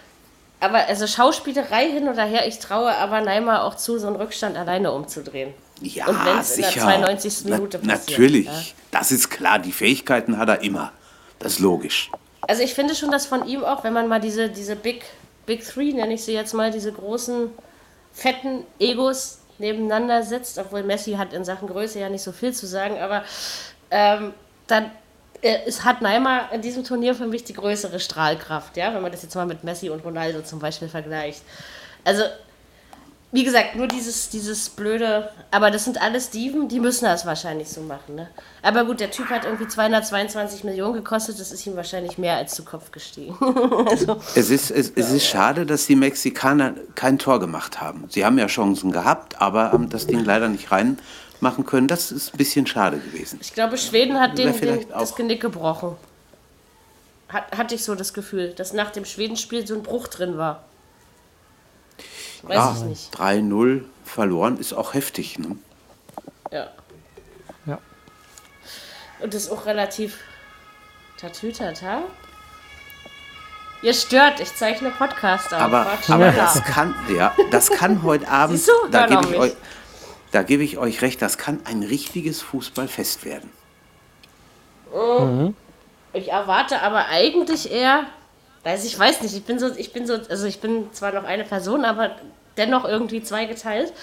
Aber also Schauspielerei hin oder her, ich traue aber Neymar auch zu, so einen Rückstand alleine umzudrehen. Ja, Und wenn's in der sicher. 92. Minute Na, passiert, Natürlich, ja. das ist klar. Die Fähigkeiten hat er immer. Das ist logisch. Also ich finde schon, dass von ihm auch, wenn man mal diese, diese Big, Big Three, nenne ich sie jetzt mal, diese großen, fetten Egos nebeneinander setzt, obwohl Messi hat in Sachen Größe ja nicht so viel zu sagen, aber ähm, dann äh, es hat Neymar in diesem Turnier für mich die größere Strahlkraft, ja, wenn man das jetzt mal mit Messi und Ronaldo zum Beispiel vergleicht. Also, wie gesagt, nur dieses, dieses blöde, aber das sind alle Steven, die müssen das wahrscheinlich so machen, ne? Aber gut, der Typ hat irgendwie 222 Millionen gekostet, das ist ihm wahrscheinlich mehr als zu Kopf gestiegen. (laughs) also, Es ist, es, es ist schade, dass die Mexikaner kein Tor gemacht haben. Sie haben ja Chancen gehabt, aber haben das Ding leider nicht reinmachen können. Das ist ein bisschen schade gewesen. ich glaube, Schweden hat den, den, das Genick gebrochen. Hat, hatte ich so das Gefühl, dass nach dem Schwedenspiel so ein Bruch drin war. Weiß Ja, ich nicht. 3-0 verloren ist auch heftig. Ne? Ja. Ja. Und das ist auch relativ tatütata. Ihr stört, ich zeichne Podcast auf. Aber, aber das kann, ja, das kann heute (laughs) Abend, du? da gebe ich, euch, da gebe ich euch recht, das kann ein richtiges Fußballfest werden. Ich erwarte aber eigentlich eher, also ich weiß nicht, ich bin so, ich bin so, also ich bin zwar noch eine Person, aber dennoch irgendwie zweigeteilt.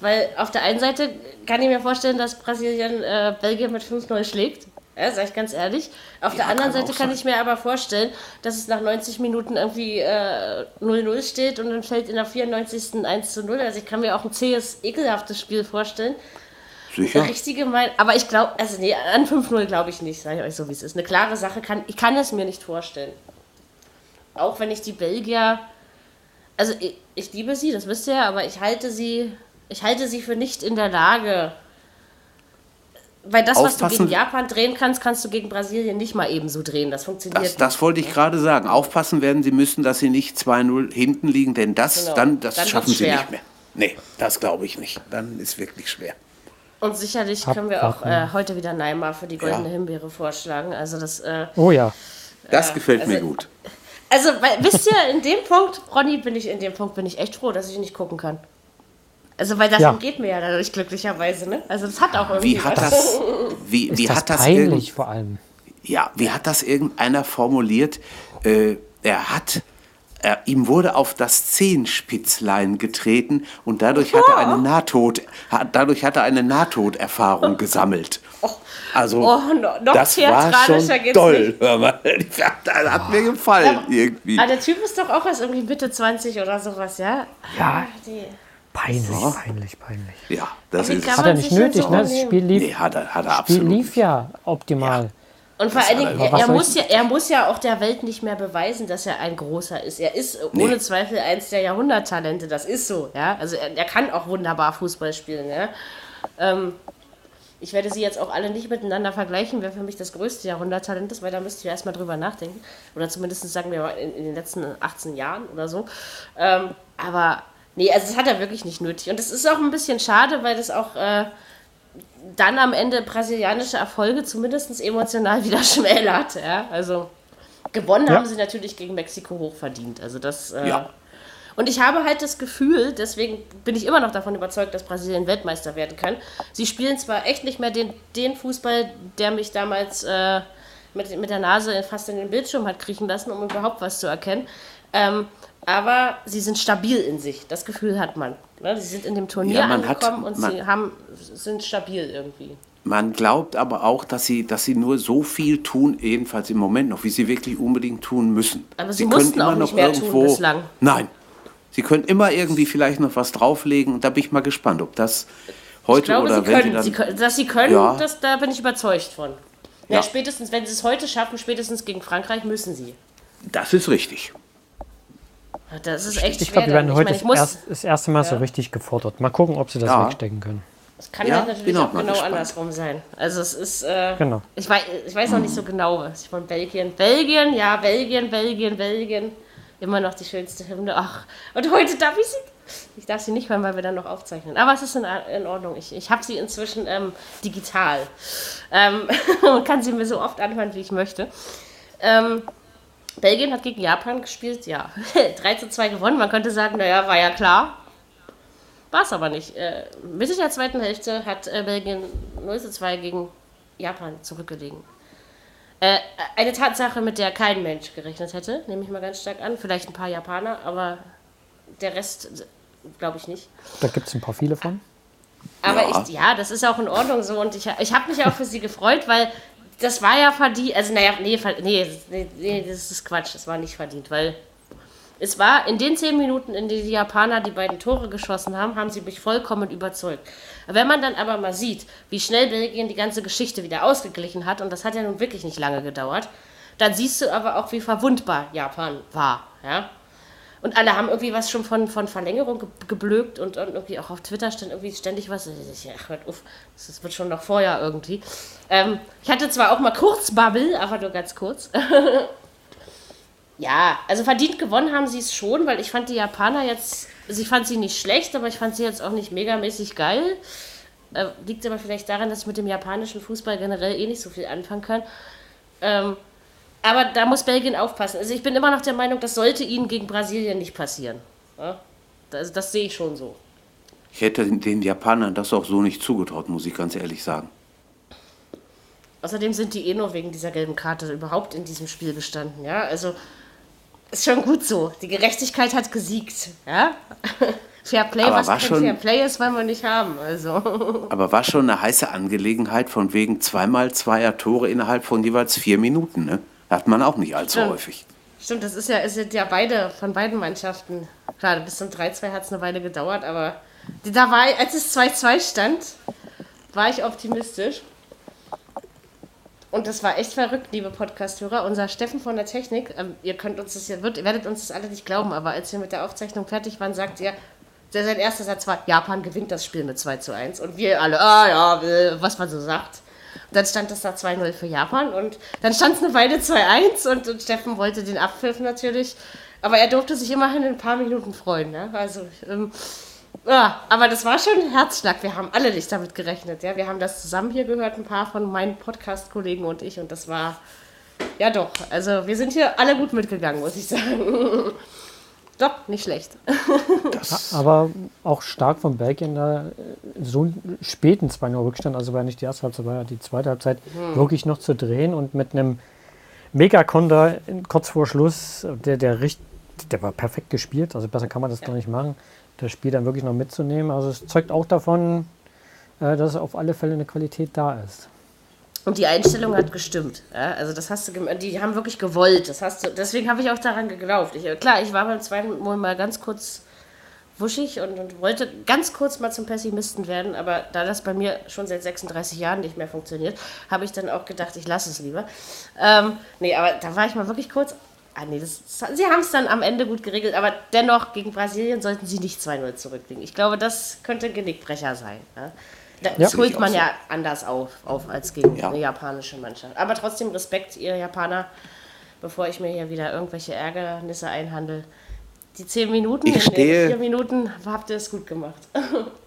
Weil auf der einen Seite kann ich mir vorstellen, dass Brasilien äh, Belgien mit 5-0 schlägt. Ja, sag ich ganz ehrlich. Auf der Ja, anderen kann Seite kann ich mir aber vorstellen, dass es nach 90 Minuten irgendwie äh, 0-0 steht und dann fällt in der 94. 1 zu 0. Also ich kann mir auch ein zähes, ekelhaftes Spiel vorstellen. Sicher? Der richtige mein, aber ich glaube, also nee, an 5-0 glaube ich nicht, sage ich euch so, wie es ist. Eine klare Sache kann, ich kann es mir nicht vorstellen. Auch wenn ich die Belgier, also ich, ich liebe sie, das wisst ihr ja, aber ich halte sie, ich halte sie für nicht in der Lage, weil das, was du Aufpassen. gegen Japan drehen kannst, kannst du gegen Brasilien nicht mal ebenso drehen. Das funktioniert Das, das wollte ich gerade sagen. Aufpassen werden sie müssen, dass sie nicht 2-0 hinten liegen, denn das, Genau. dann, das Dann schaffen sie nicht mehr. Nee, das glaube ich nicht. Dann ist wirklich schwer. Und sicherlich können wir auch äh, heute wieder Neymar für die goldene Ja. Himbeere vorschlagen. Also das, äh, Oh ja. Das gefällt mir also- gut. Also, weil, wisst ihr, in dem Punkt, Ronny, bin ich in dem Punkt bin ich echt froh, dass ich nicht gucken kann. Also, weil das Ja. geht mir ja dadurch glücklicherweise, ne? Also, das hat auch irgendwie Wie hat was. das, wie, Ist wie das hat das peinlich vor allem. ja, wie hat das irgendeiner formuliert? Äh, er hat, er, ihm wurde auf das Zehenspitzlein getreten und dadurch hat er eine Nahtod, hat, dadurch hat er eine Nahtoderfahrung gesammelt. Also, Oh, no- noch das war theatralischer schon geht's toll. Hör mal, (laughs) das hat mir gefallen irgendwie. Ah, der Typ ist doch auch erst irgendwie Mitte 20 oder sowas, ja? Ja. Die, Peinlich, So. peinlich, peinlich. Ja, das Wie ist. Hat er nicht nötig, so ne? Das? Spiel lief, Nee, hat er, hat er Spiel absolut. lief ja optimal. Und vor allen Dingen, aber er, er, muss ja, er muss ja auch der Welt nicht mehr beweisen, dass er ein großer ist. Er ist ohne Zweifel eins der Jahrhunderttalente, das ist so, ja. Also er, er kann auch wunderbar Fußball spielen, ja. Ähm, ich werde sie jetzt auch alle nicht miteinander vergleichen, wer für mich das größte Jahrhunderttalent ist, weil da müsst ihr erstmal drüber nachdenken. Oder zumindest sagen wir mal in, in den letzten 18 Jahren oder so. Ähm, aber nee, also das hat er wirklich nicht nötig. Und es ist auch ein bisschen schade, weil das auch äh, dann am Ende brasilianische Erfolge zumindest emotional (laughs) wieder schmälert. Ja? Also gewonnen Ja. haben sie natürlich gegen Mexiko hochverdient. Also das, äh, Ja. Und ich habe halt das Gefühl, deswegen bin ich immer noch davon überzeugt, dass Brasilien Weltmeister werden kann. Sie spielen zwar echt nicht mehr den, den Fußball, der mich damals äh, mit, mit der Nase fast in den Bildschirm hat kriechen lassen, um überhaupt was zu erkennen. Ähm, aber sie sind stabil in sich. Das Gefühl hat man. Ne? Sie sind in dem Turnier Ja, man hat- angekommen und sie haben, sind stabil irgendwie. Man glaubt aber auch, dass sie, dass sie nur so viel tun, jedenfalls im Moment noch, wie sie wirklich unbedingt tun müssen. Aber sie mussten auch nicht mehr tun bislang. Nein. Sie können immer irgendwie vielleicht noch was drauflegen und da bin ich mal gespannt, ob das heute Ich glaube, oder sie wenn können, sie dann. sie dass sie können, Ja. das, da bin ich überzeugt von. Ja. Ja. spätestens, wenn sie es heute schaffen, spätestens gegen Frankreich, müssen sie. das ist richtig. Das ist echt Ich schwer. glaube, die werden heute meine, das, ich muss, erst, das erste Mal so richtig gefordert. Mal gucken, ob sie das Ja. wegstecken können. es kann Ja, halt natürlich auch genau gespannt. andersrum sein. Also es ist, äh, Genau. ich, weiß, ich weiß noch nicht so genau, was ich von Belgien. Belgien, ja, Belgien, Belgien, Belgien. Immer noch die schönste Hymne. Ach, und heute darf ich sie. Ich darf sie nicht hören, weil wir dann noch aufzeichnen. Aber es ist in, in Ordnung. Ich, ich habe sie inzwischen ähm, digital. Ähm, (laughs) und kann sie mir so oft anhören, wie ich möchte. Ähm, Belgien hat gegen Japan gespielt, ja. (laughs) 3 zu 2 gewonnen. Man könnte sagen, naja, war ja klar. War es aber nicht. Äh, Mitte der zweiten Hälfte hat äh, Belgien 0 zu 2 gegen Japan zurückgelegen. Äh, eine Tatsache, mit der kein Mensch gerechnet hätte, nehme ich mal ganz stark an. Vielleicht ein paar Japaner, aber der Rest glaube ich nicht. Da gibt es ein paar viele von. Aber Ja. ich, ja, das ist auch in Ordnung so. Und ich, ich habe mich auch für sie gefreut, weil das war ja verdient. Also, naja, nee, nee, nee, das ist Quatsch. Das war nicht verdient, weil es war in den zehn Minuten, in denen die Japaner die beiden Tore geschossen haben, haben sie mich vollkommen überzeugt. Wenn man dann aber mal sieht, wie schnell Belgien die ganze Geschichte wieder ausgeglichen hat, und das hat ja nun wirklich nicht lange gedauert, dann siehst du aber auch, wie verwundbar Japan war. Ja? Und alle haben irgendwie was schon von, von Verlängerung ge geblökt und, und irgendwie auch auf Twitter stand irgendwie ständig was. Ach, hört auf, das wird schon noch vorher irgendwie. Ähm, ich hatte zwar auch mal kurz Bubble, aber nur ganz kurz. (laughs) ja, also verdient gewonnen haben sie es schon, weil ich fand die Japaner jetzt, also ich fand sie nicht schlecht, aber ich fand sie jetzt auch nicht megamäßig geil. Äh, liegt aber vielleicht daran, dass ich mit dem japanischen Fußball generell eh nicht so viel anfangen kann. Ähm, aber da muss Belgien aufpassen. Also ich bin immer noch der Meinung, das sollte ihnen gegen Brasilien nicht passieren. Ja? Das, das sehe ich schon so. Ich hätte den- den Japanern das auch so nicht zugetraut, muss ich ganz ehrlich sagen. Außerdem sind die eh nur wegen dieser gelben Karte überhaupt in diesem Spiel gestanden. Ja, also ist schon gut so. Die Gerechtigkeit hat gesiegt. Ja, (laughs) Fair Play, Aber was kein schon- Fair Play ist, wollen wir nicht haben. Also (laughs) Aber war schon eine heiße Angelegenheit von wegen zweimal zweier Tore innerhalb von jeweils vier Minuten. Ne? Hat man auch nicht allzu Stimmt. häufig. stimmt, das ist ja, ist ja beide von beiden Mannschaften. Klar, bis zum 3-2 hat es eine Weile gedauert, aber da war, als es 2-2 stand, war ich optimistisch. Und das war echt verrückt, liebe Podcast-Hörer. Unser Steffen von der Technik, ähm, ihr könnt uns das ja, wird, ihr werdet uns das alle nicht glauben, aber als wir mit der Aufzeichnung fertig waren, sagt er, der sein erster Satz war, Japan gewinnt das Spiel mit 2 zu 1. Und wir alle, ah ja, äh, was man so sagt. Und dann stand es da 2-0 für Japan und dann stand es eine Weile 2-1 und, und Steffen wollte den Abpfiff natürlich. Aber er durfte sich immerhin in ein paar Minuten freuen. Ne? Also, ähm, ja, aber das war schon ein Herzschlag. Wir haben alle nicht damit gerechnet. Ja? Wir haben das zusammen hier gehört, ein paar von meinen Podcast-Kollegen und ich. Und das war, ja doch, also wir sind hier alle gut mitgegangen, muss ich sagen. (laughs) doch, nicht schlecht. (laughs) Aber auch stark von Belgien da äh, so einen späten 2-0 Rückstand, also war nicht die erste Halbzeit, war ja die zweite Halbzeit, wirklich noch zu drehen und mit einem Megakonter in- kurz vor Schluss, der, der, der war perfekt gespielt, also besser kann man das gar nicht machen, das Spiel dann wirklich noch mitzunehmen. Also es zeugt auch davon, äh, dass auf alle Fälle eine Qualität da ist. Und die Einstellung hat gestimmt. Ja? Also das hast du, die haben wirklich gewollt. Das hast du, deswegen habe ich auch daran geglaubt. Ich, klar, ich war beim zweiten Mal mal ganz kurz wuschig und, und wollte ganz kurz mal zum Pessimisten werden, aber da das bei mir schon seit 36 Jahren nicht mehr funktioniert, habe ich dann auch gedacht, ich lasse es lieber. Ähm, nee, aber da war ich mal wirklich kurz. Ah, nee, das, sie haben es dann am Ende gut geregelt, aber dennoch gegen Brasilien sollten sie nicht 2-0 zurückliegen. Ich glaube, das könnte ein Genickbrecher sein. Ja? Das Ja. holt man so. ja anders auf, auf als gegen Ja. eine japanische Mannschaft. Aber trotzdem Respekt, ihr Japaner, bevor ich mir hier wieder irgendwelche Ärgernisse einhandel. Die zehn Minuten, Ich in stehe- den vier Minuten habt ihr es gut gemacht. (laughs)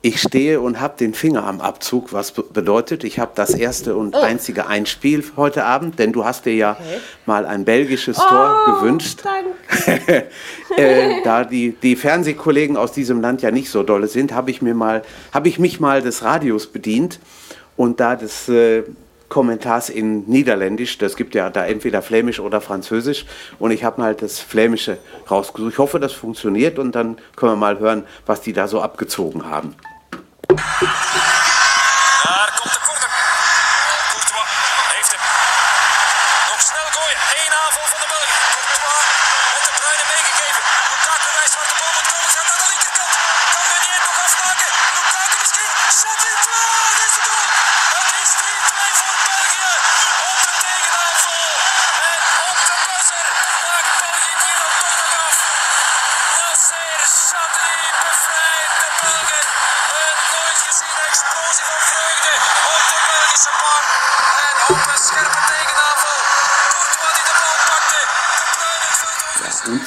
Ich stehe und habe den Finger am Abzug, was be- bedeutet, ich habe das erste und einzige Einspiel heute Abend, denn du hast dir ja mal ein belgisches Tor gewünscht. Danke. (laughs) äh, da die, die Fernsehkollegen aus diesem Land ja nicht so dolle sind, habe ich mir mal, habe ich mich mal des Radios bedient und da des äh, Kommentars in Niederländisch, das gibt ja da entweder Flämisch oder Französisch und ich habe mal das Flämische rausgesucht. Ich hoffe, das funktioniert und dann können wir mal hören, was die da so abgezogen haben.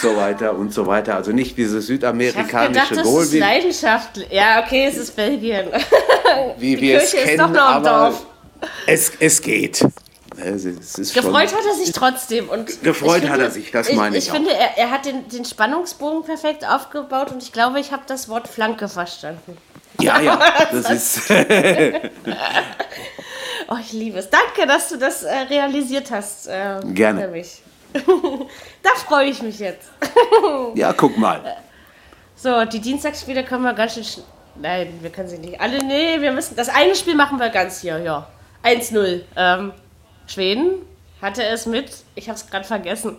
Und so weiter und so weiter. Also nicht diese Ich habe südamerikanische gedacht, das Goal, ist wie, leidenschaftlich. Ja, okay, es ist Belgien. (laughs) wie die wir es Kirche ist kennen, doch noch im Dorf. es, es geht. Es ist, es ist Gefreut schon, hat er sich trotzdem. Und Gefreut ich hat er sich, das meine ich Ich auch. finde, er, er hat den, den Spannungsbogen perfekt aufgebaut und ich glaube, ich habe das Wort Flanke verstanden. Ja, ja, (laughs) das ist. (laughs) Oh, ich liebe es. Danke, dass du das äh, realisiert hast. Äh, Gerne. Für mich. (laughs) da freue ich mich jetzt. (laughs) Ja, guck mal. So, die Dienstagsspiele können wir ganz schön. sch- Nein, wir können sie nicht. Alle, nee, wir müssen. Das eine Spiel machen wir ganz hier, ja. 1-0. Ähm, Schweden hatte es mit, ich habe es gerade vergessen,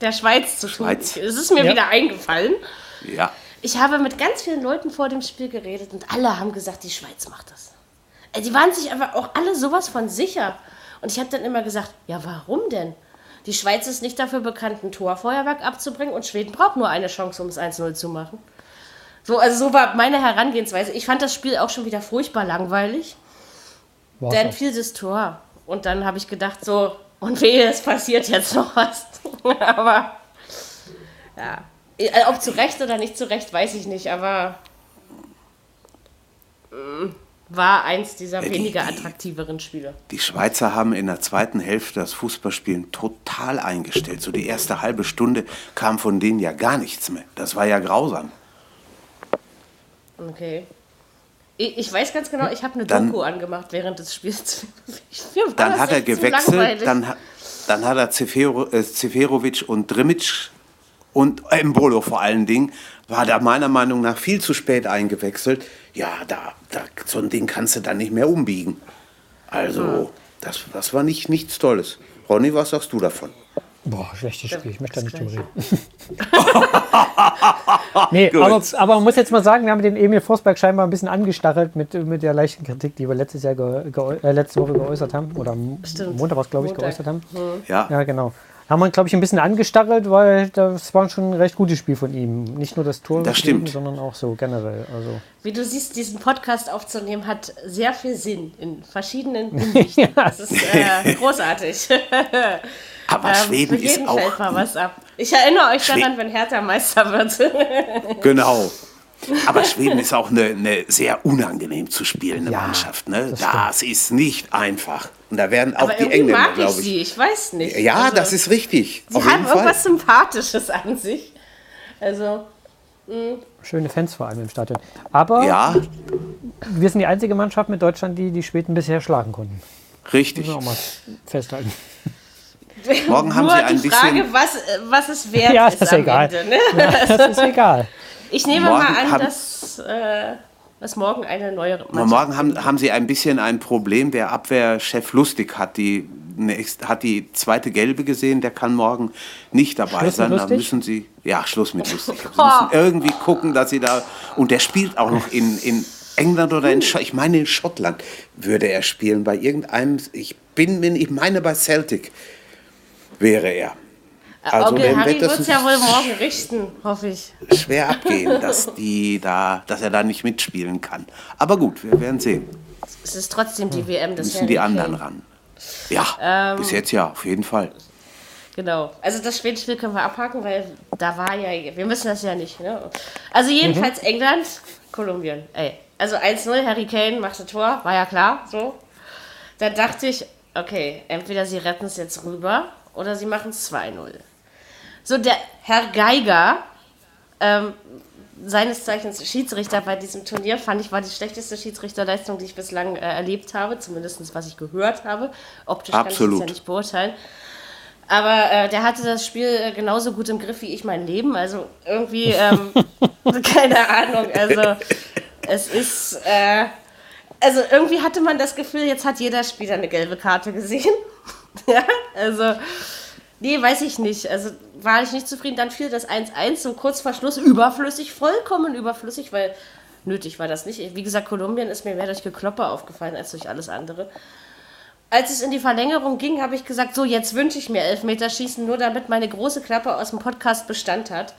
der Schweiz zu tun. Schweiz. Es ist mir Ja. wieder eingefallen. Ja. Ich habe mit ganz vielen Leuten vor dem Spiel geredet und alle haben gesagt, die Schweiz macht das. Äh, Die waren sich einfach auch alle sowas von sicher. Und ich habe dann immer gesagt, ja, warum denn? Die Schweiz ist nicht dafür bekannt, ein Torfeuerwerk abzubringen und Schweden braucht nur eine Chance, um es 1-0 zu machen. So, also so war meine Herangehensweise. Ich fand das Spiel auch schon wieder furchtbar langweilig. War's Dann fiel das Tor. Und dann habe ich gedacht, so, und wehe, es passiert jetzt noch was. (laughs) aber, ja. Äh, Ob zu Recht oder nicht zu Recht, weiß ich nicht, aber mm, war eins dieser die- weniger attraktiveren Spiele. Die Schweizer haben in der zweiten Hälfte das Fußballspielen total eingestellt. So die erste halbe Stunde kam von denen ja gar nichts mehr. Das war ja grausam. Okay. Ich, weiß ganz genau, ich habe eine Dann- Doku angemacht während des Spiels. (laughs) Dann hat er gewechselt, dann, dann hat er Zefero, äh, Seferovic und Drimic und Embolo vor allen Dingen, war da meiner Meinung nach viel zu spät eingewechselt. Ja, da, da, so ein Ding kannst du dann nicht mehr umbiegen. Also, das, das war nicht, nichts Tolles. Ronny, was sagst du davon? Boah, schlechtes Spiel. Ich möchte da nicht drüber reden. (laughs) nee, aber, aber man muss jetzt mal sagen, wir haben den Emil Forsberg scheinbar ein bisschen angestachelt mit, mit der leichten Kritik, die wir letztes Jahr ge, ge, äh, letzte Woche geäußert haben. Oder Stimmt. Montag was, glaube ich, Montag. geäußert haben. Ja, Ja, genau. Haben wir, glaube ich, ein bisschen angestachelt, weil das war schon ein recht gutes Spiel von ihm. Nicht nur das Tor, Das stimmt. sondern auch so generell. Also, Wie du siehst, diesen Podcast aufzunehmen hat sehr viel Sinn in verschiedenen (laughs) Hinsichten. Das ist äh, großartig. (laughs) aber Ähm, Schweden ist auch. fällt mal was ab. Ich erinnere euch Schwe- daran, wenn Hertha Meister wird. Genau. (laughs) Aber Schweden ist auch eine, eine sehr unangenehm zu spielende Ja, Mannschaft. Ne? das Das, ist nicht einfach. Und da werden auch Aber die Engländer, mag ich glaube ich. sie, ich weiß nicht. Ja, Also, das ist richtig. Sie Auf haben jeden Fall. irgendwas Sympathisches an sich. Also, schöne Fans vor allem im Stadion. Aber Ja, wir sind die einzige Mannschaft mit Deutschland, die die Schweden bisher schlagen konnten. richtig. Müssen wir auch mal festhalten. Morgen haben nur sie ein die bisschen. Frage, was, was es wert (laughs) Ja, ist, das ist am egal. Ende. Ne? Das ist egal. (laughs) Ich nehme Morgen mal an, haben- dass, äh, dass morgen eine neue Mannschaft morgen haben, haben sie ein bisschen ein Problem. Der Abwehrchef Lustig hat die, hat die zweite Gelbe gesehen. Der kann morgen nicht dabei Schluss sein. Da müssen sie. Ja, Schluss mit Lustig. (laughs) Sie müssen irgendwie gucken, dass sie da. Und der spielt auch noch in, in England oder in. Sch- Ich meine, in Schottland würde er spielen. Bei irgendeinem. Ich bin. Ich meine, bei Celtic wäre er. Also, dem Harry wird das es ja wohl morgen richten, hoffe ich. schwer abgehen, dass, die da, dass er da nicht mitspielen kann. Aber gut, wir werden sehen. Es ist trotzdem die WM des Müssen die anderen ran. Ja, bis jetzt ja, auf jeden Fall. Genau. Also das Schwedenspiel können wir abhaken, weil da war ja, wir müssen das ja nicht. Ne? Also jedenfalls England, Kolumbien. Ey. Also 1-0, Harry Kane machte Tor, war ja klar, so. Dann dachte ich, okay, entweder sie retten es jetzt rüber oder sie machen es 2-0. So, der Herr Geiger, ähm, seines Zeichens Schiedsrichter bei diesem Turnier, fand ich, war die schlechteste Schiedsrichterleistung, die ich bislang äh, erlebt habe, zumindest was ich gehört habe. Optisch Absolut. kann ich das ja nicht beurteilen. Aber äh, der hatte das Spiel äh, genauso gut im Griff wie ich mein Leben. Also irgendwie, ähm, (laughs) keine Ahnung. Also es ist, äh, also irgendwie hatte man das Gefühl, jetzt hat jeder Spieler eine gelbe Karte gesehen. (laughs) ja, also, nee, weiß ich nicht. Also war ich nicht zufrieden. Dann fiel das 1-1 so kurz vor Schluss überflüssig, vollkommen überflüssig, weil nötig war das nicht. Wie gesagt, Kolumbien ist mir mehr durch Gekloppe aufgefallen als durch alles andere. Als es in die Verlängerung ging, habe ich gesagt, so jetzt wünsche ich mir Elfmeterschießen, nur damit meine große Klappe aus dem Podcast Bestand hat.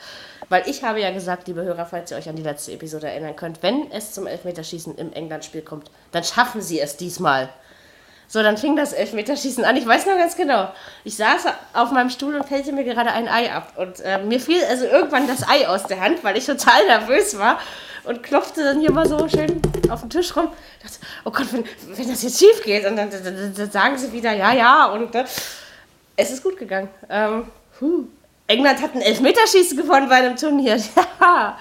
Weil ich habe ja gesagt, liebe Hörer, falls ihr euch an die letzte Episode erinnern könnt, wenn es zum Elfmeterschießen im England-Spiel kommt, dann schaffen sie es diesmal. So, dann fing das Elfmeterschießen an. Ich weiß noch ganz genau. Ich saß auf meinem Stuhl und fällte mir gerade ein Ei ab. Und äh, mir fiel also irgendwann das Ei aus der Hand, weil ich total nervös war und klopfte dann hier mal so schön auf den Tisch rum. Ich dachte, oh Gott, wenn, wenn das jetzt schief geht. Und dann, dann, dann, dann sagen sie wieder, ja, ja. Und äh, es ist gut gegangen. Ähm. England hat ein Elfmeterschießen gewonnen bei einem Turnier. (laughs) Ja.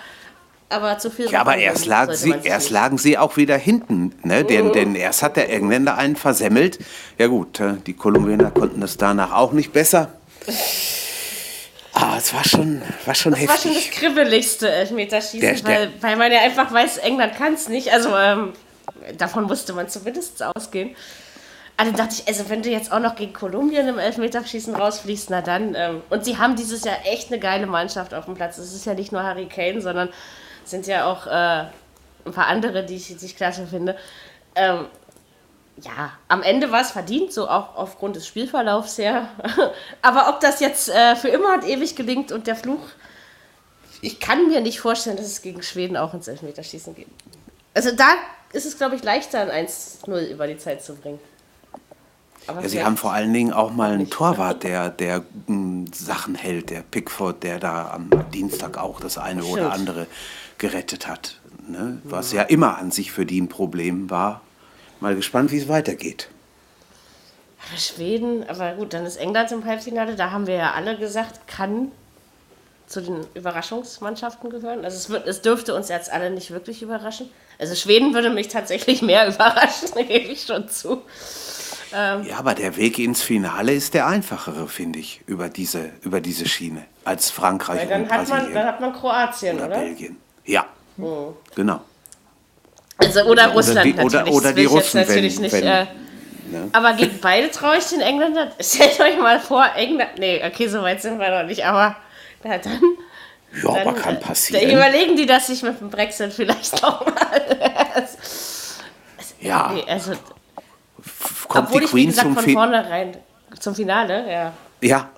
Aber zu viel. Ja, aber erst, lag sie, erst lagen sie auch wieder hinten. Ne? Mhm. Denn, denn erst hat der Engländer einen versemmelt. Ja gut, äh, die Kolumbianer konnten das danach auch nicht besser. Ah, es war schon, war schon Das war schon heftig. das kribbeligste Elfmeterschießen, Der- der- weil, weil man ja einfach weiß, England kann es nicht. Also ähm, davon musste man zumindest ausgehen. Also dachte ich, also wenn du jetzt auch noch gegen Kolumbien im Elfmeterschießen rausfliegst, na dann. Ähm, und sie haben dieses Jahr echt eine geile Mannschaft auf dem Platz. Es ist ja nicht nur Harry Kane, sondern es sind ja auch äh, ein paar andere, die ich, die ich klasse finde. Ähm, ja, am Ende war es verdient, so auch aufgrund des Spielverlaufs her. (laughs) Aber ob das jetzt äh, für immer und ewig gelingt und der Fluch ich kann mir nicht vorstellen, dass es gegen Schweden auch ins Elfmeterschießen geht. Also da ist es, glaube ich, leichter, ein 1-0 über die Zeit zu bringen. Ja, sie haben vor allen Dingen auch mal einen Torwart, der, der mh, Sachen hält, der Pickford, der da am Dienstag auch das eine oder Stimmt. andere gerettet hat. Ne? Was ja immer an sich für die ein Problem war. Mal gespannt, wie es weitergeht. Aber Schweden, aber gut, dann ist England im Halbfinale. Da haben wir ja alle gesagt, kann zu den Überraschungsmannschaften gehören. Also es, wird, es dürfte uns jetzt alle nicht wirklich überraschen. Also Schweden würde mich tatsächlich mehr (laughs) überraschen, da gebe ich schon zu. Ja, aber der Weg ins Finale ist der einfachere, finde ich, über diese, über diese Schiene, als Frankreich Weil dann und hat man, Brasilien dann hat man Kroatien, oder oder? Belgien. Ja, genau. Also oder Russland die- oder- natürlich. oder das die ich Russen, wenn- natürlich nicht. wenn- äh, Aber gegen beide traue ich den Engländern. (laughs) Stellt euch mal vor, England. Nee, okay, so weit sind wir noch nicht, aber na dann. Ja, aber dann kann äh, passieren. Da überlegen die das sich mit dem Brexit vielleicht (laughs) nochmal. Ja, nee, also, kommt obwohl die ich, wie Queen gesagt, zum von Finale? vornherein zum Finale, ja. Ja,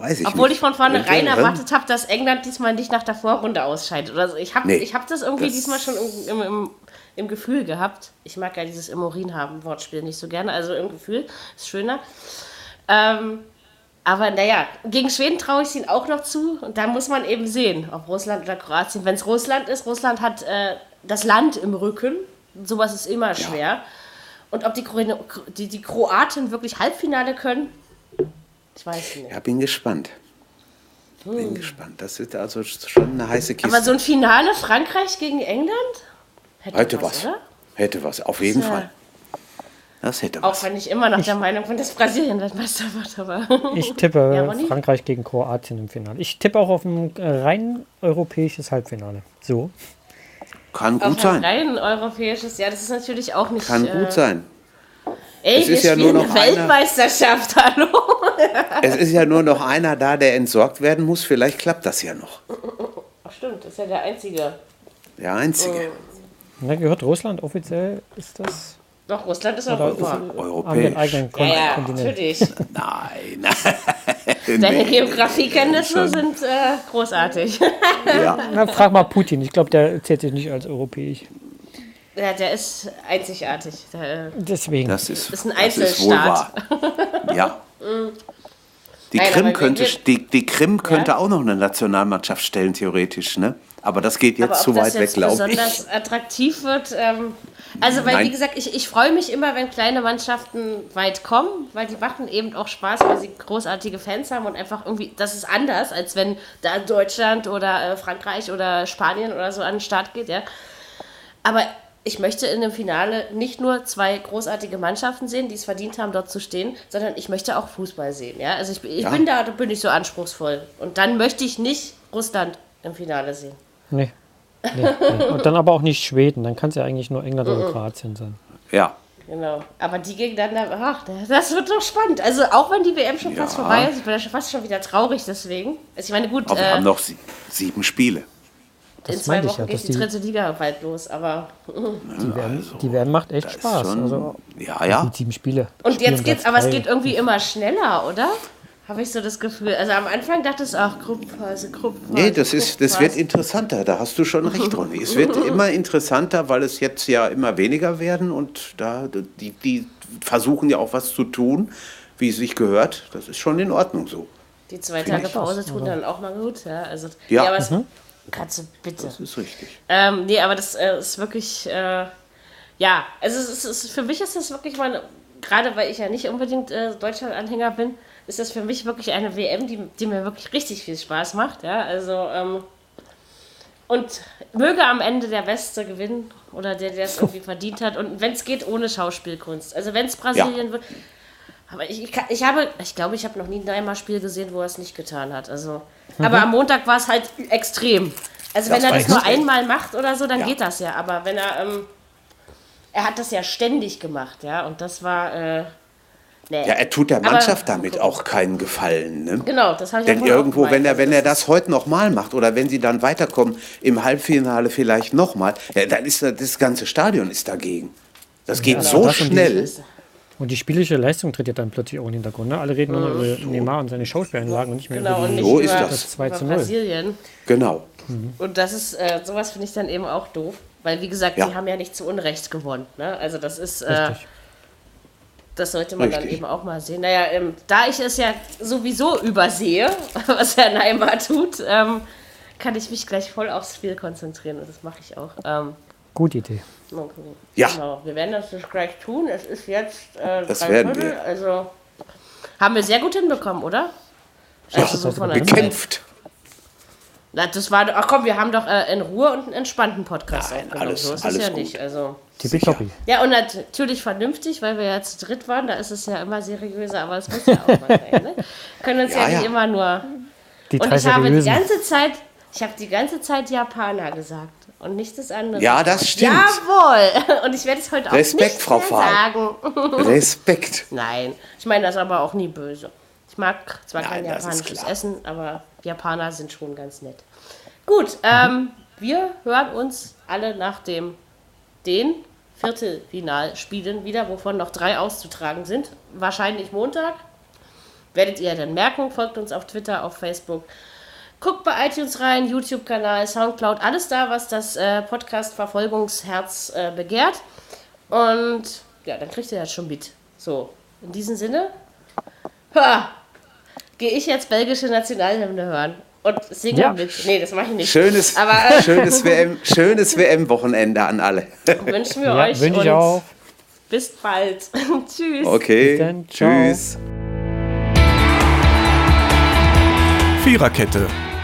weiß ich Obwohl nicht. ich von vornherein erwartet habe, dass England diesmal nicht nach der Vorrunde ausscheidet. Oder so. Ich habe Nee, ich hab das irgendwie das- diesmal schon im, im, im, im Gefühl gehabt. Ich mag ja dieses im Urin haben Wortspiel nicht so gerne. Also im Gefühl ist schöner. Ähm, aber naja, gegen Schweden traue ich es ihnen auch noch zu. Und da muss man eben sehen, ob Russland oder Kroatien. Wenn es Russland ist, Russland hat äh, das Land im Rücken. Sowas ist immer schwer. Und ob die, Kro die, die Kroaten wirklich Halbfinale können, ich weiß nicht. Ja, bin gespannt. Bin gespannt. Das ist also schon eine heiße Kiste. Hm. Aber so ein Finale Frankreich gegen England? Hätte, Hätte was. oder? Hätte was, auf jeden Ja. Fall. Das hätte Auch was. wenn ich immer noch der Meinung bin, dass Brasilien Weltmeister wird. Aber (laughs) Ich tippe Ja? Frankreich gegen Kroatien im Finale. Ich tippe auch auf ein rein europäisches Halbfinale. So. Kann auf gut ein sein. rein europäisches, ja, das ist natürlich auch nicht. Kann äh, gut sein. Ey, Es wir ist ja spielen nur noch eine Weltmeisterschaft, (laughs) hallo. Es ist ja nur noch einer da, der entsorgt werden muss. Vielleicht klappt das ja noch. Ach stimmt, das ist ja der einzige. Der Einzige. Na, gehört Russland offiziell? Ist das? Doch, Russland ist Oder Europa. ist, Europäisch. eigenen Kon Ja, ja, Kontinent? natürlich. Nein. (laughs) Deine nee. Geografiekenntnisse sind äh, großartig. ja. (laughs) Na, frag mal Putin. Ich glaube, der zählt sich nicht als europäisch. ja, der ist einzigartig. Der, Deswegen. Das ist, Ist ein das ist wohl Einzelstaat. wahr. Ja. (laughs) Die Nein, Krim könnte, die, die Krim könnte Ja? auch noch eine Nationalmannschaft stellen, theoretisch, ne? Aber das geht jetzt zu weit weg, glaube besonders ich. attraktiv wird, ähm, also weil Nein. wie gesagt, ich, ich freue mich immer, wenn kleine Mannschaften weit kommen, weil die machen eben auch Spaß, weil sie großartige Fans haben und einfach irgendwie, das ist anders, als wenn da Deutschland oder äh, Frankreich oder Spanien oder so an den Start geht, ja. Aber ich möchte in dem Finale nicht nur zwei großartige Mannschaften sehen, die es verdient haben, dort zu stehen, sondern ich möchte auch Fußball sehen. Ja? Also ich, ich Ja. bin da, da bin ich so anspruchsvoll. Und dann möchte ich nicht Russland im Finale sehen. Nee. nee, nee. Und dann aber auch nicht Schweden. Dann kann es ja eigentlich nur England oder Kroatien sein. Ja. Genau. Aber die gegeneinander, ach, das wird doch spannend. Also auch wenn die WM schon fast Ja. vorbei ist, ich bin ja fast schon wieder traurig deswegen. Also ich meine, gut, Aber wir äh, haben noch sie, sieben Spiele. In Das zwei meinte ich Wochen ja, geht die die- dritte Liga bald los. Aber (laughs) Die WM, die WM macht echt Spaß. Schon, Also ja, ja. die sieben Spiele. und jetzt geht's, aber es geht irgendwie immer schneller, oder? Habe ich so das Gefühl. Also am Anfang dachte ich, ach, Gruppenphase, Gruppenphase. Nee, das, ist, das wird interessanter, da hast du schon recht, Ronny. Es wird (laughs) immer interessanter, weil es jetzt ja immer weniger werden und da die, die versuchen ja auch was zu tun, wie es sich gehört. Das ist schon in Ordnung so. Die zwei Tage Pause tun dann auch mal gut. Ja, also, Ja. aber es, kannst du bitte. Das ist richtig. Ähm, nee, aber das äh, ist wirklich, äh, ja, also es ist, es ist, für mich ist das wirklich mal, gerade weil ich ja nicht unbedingt äh, Deutschland-Anhänger bin, ist das für mich wirklich eine WM, die, die mir wirklich richtig viel Spaß macht, ja, also, ähm, und möge am Ende der Beste gewinnen oder der, der es (laughs) irgendwie verdient hat und wenn es geht, ohne Schauspielkunst. Also wenn es Brasilien wird, aber ich, ich, kann- ich habe, ich glaube, ich habe noch nie ein Neymar-Spiel gesehen, wo er es nicht getan hat. Also, aber am Montag war es halt extrem. Also wenn Das er war das nur einmal macht oder so, dann Ja. geht das ja. Aber wenn er, ähm, er hat das ja ständig gemacht, ja. Und das war, äh, nee. Ja, er tut der Aber- Mannschaft damit auch keinen Gefallen. Ne? genau, das habe ich ja Denn auch irgendwo, wenn er, wenn er das heute nochmal macht oder wenn sie dann weiterkommen im Halbfinale vielleicht nochmal, ja, dann ist das, ganze Stadion ist dagegen. Das geht so das und die- schnell. Und die spielische Leistung tritt ja dann plötzlich auch in den Hintergrund. Ne? Alle reden nur noch über Neymar und seine Schauspielanlagen und nicht mehr Genau, über und die nicht So über, ist das. Das 2 über zu 0. Brasilien. Genau. Und das ist, äh, sowas finde ich dann eben auch doof. Weil, wie gesagt, Ja. die haben ja nicht zu Unrecht gewonnen. Ne? Also das ist, äh, Richtig. das sollte man dann Richtig. eben auch mal sehen. Naja, ähm, da ich es ja sowieso übersehe, (laughs) was Herr Neymar tut, ähm, kann ich mich gleich voll aufs Spiel konzentrieren. Und das mache ich auch. Ähm, Gute Idee. Gucken. Ja. Genau. Wir werden das gleich tun. Es ist jetzt äh, Das drei werden Viertel, wir. Also haben wir sehr gut hinbekommen, oder? Ja, Also so von gekämpft. Na, das war, ach komm, wir haben doch äh, in Ruhe und einen entspannten Podcast Nein, alles- so ist alles es ja gut. nicht. Also. Tippitoppi. Ja, und natürlich vernünftig, weil wir ja zu dritt waren, da ist es ja immer seriöser, aber es muss ja auch mal sein. Ne? Können uns ja, Ja, nicht ja. immer nur. Die Und drei ich habe die ganze Zeit, ich habe die ganze Zeit Japaner gesagt und nicht das andere. Ja, das stimmt. Jawohl! (laughs) Und ich werde es heute auch Respekt, nicht Frau sagen. (laughs) Respekt. Nein, ich meine das aber auch nie böse. Ich mag zwar kein Nein, ist japanisches. Essen, aber Japaner sind schon ganz nett. Gut, ähm, wir hören uns alle nach dem den Viertelfinalspielen wieder, wovon noch drei auszutragen sind. Wahrscheinlich Montag. Werdet ihr dann merken. Folgt uns auf Twitter, auf Facebook. Guckt bei iTunes rein, YouTube-Kanal, Soundcloud, alles da, was das äh, Podcast-Verfolgungsherz äh, begehrt. Und ja, dann kriegt ihr das schon mit. So, in diesem Sinne, gehe ich jetzt belgische Nationalhymne hören und singe Ja. mit. Nee, das mache ich nicht. Schönes, Aber äh, (laughs) schönes WM, schönes WM-Wochenende an alle. (laughs) wünschen wir Ja, euch wünsche ich und auch. bis bald. (laughs) Tschüss. Okay. Bis dann. Tschüss. Viererkette,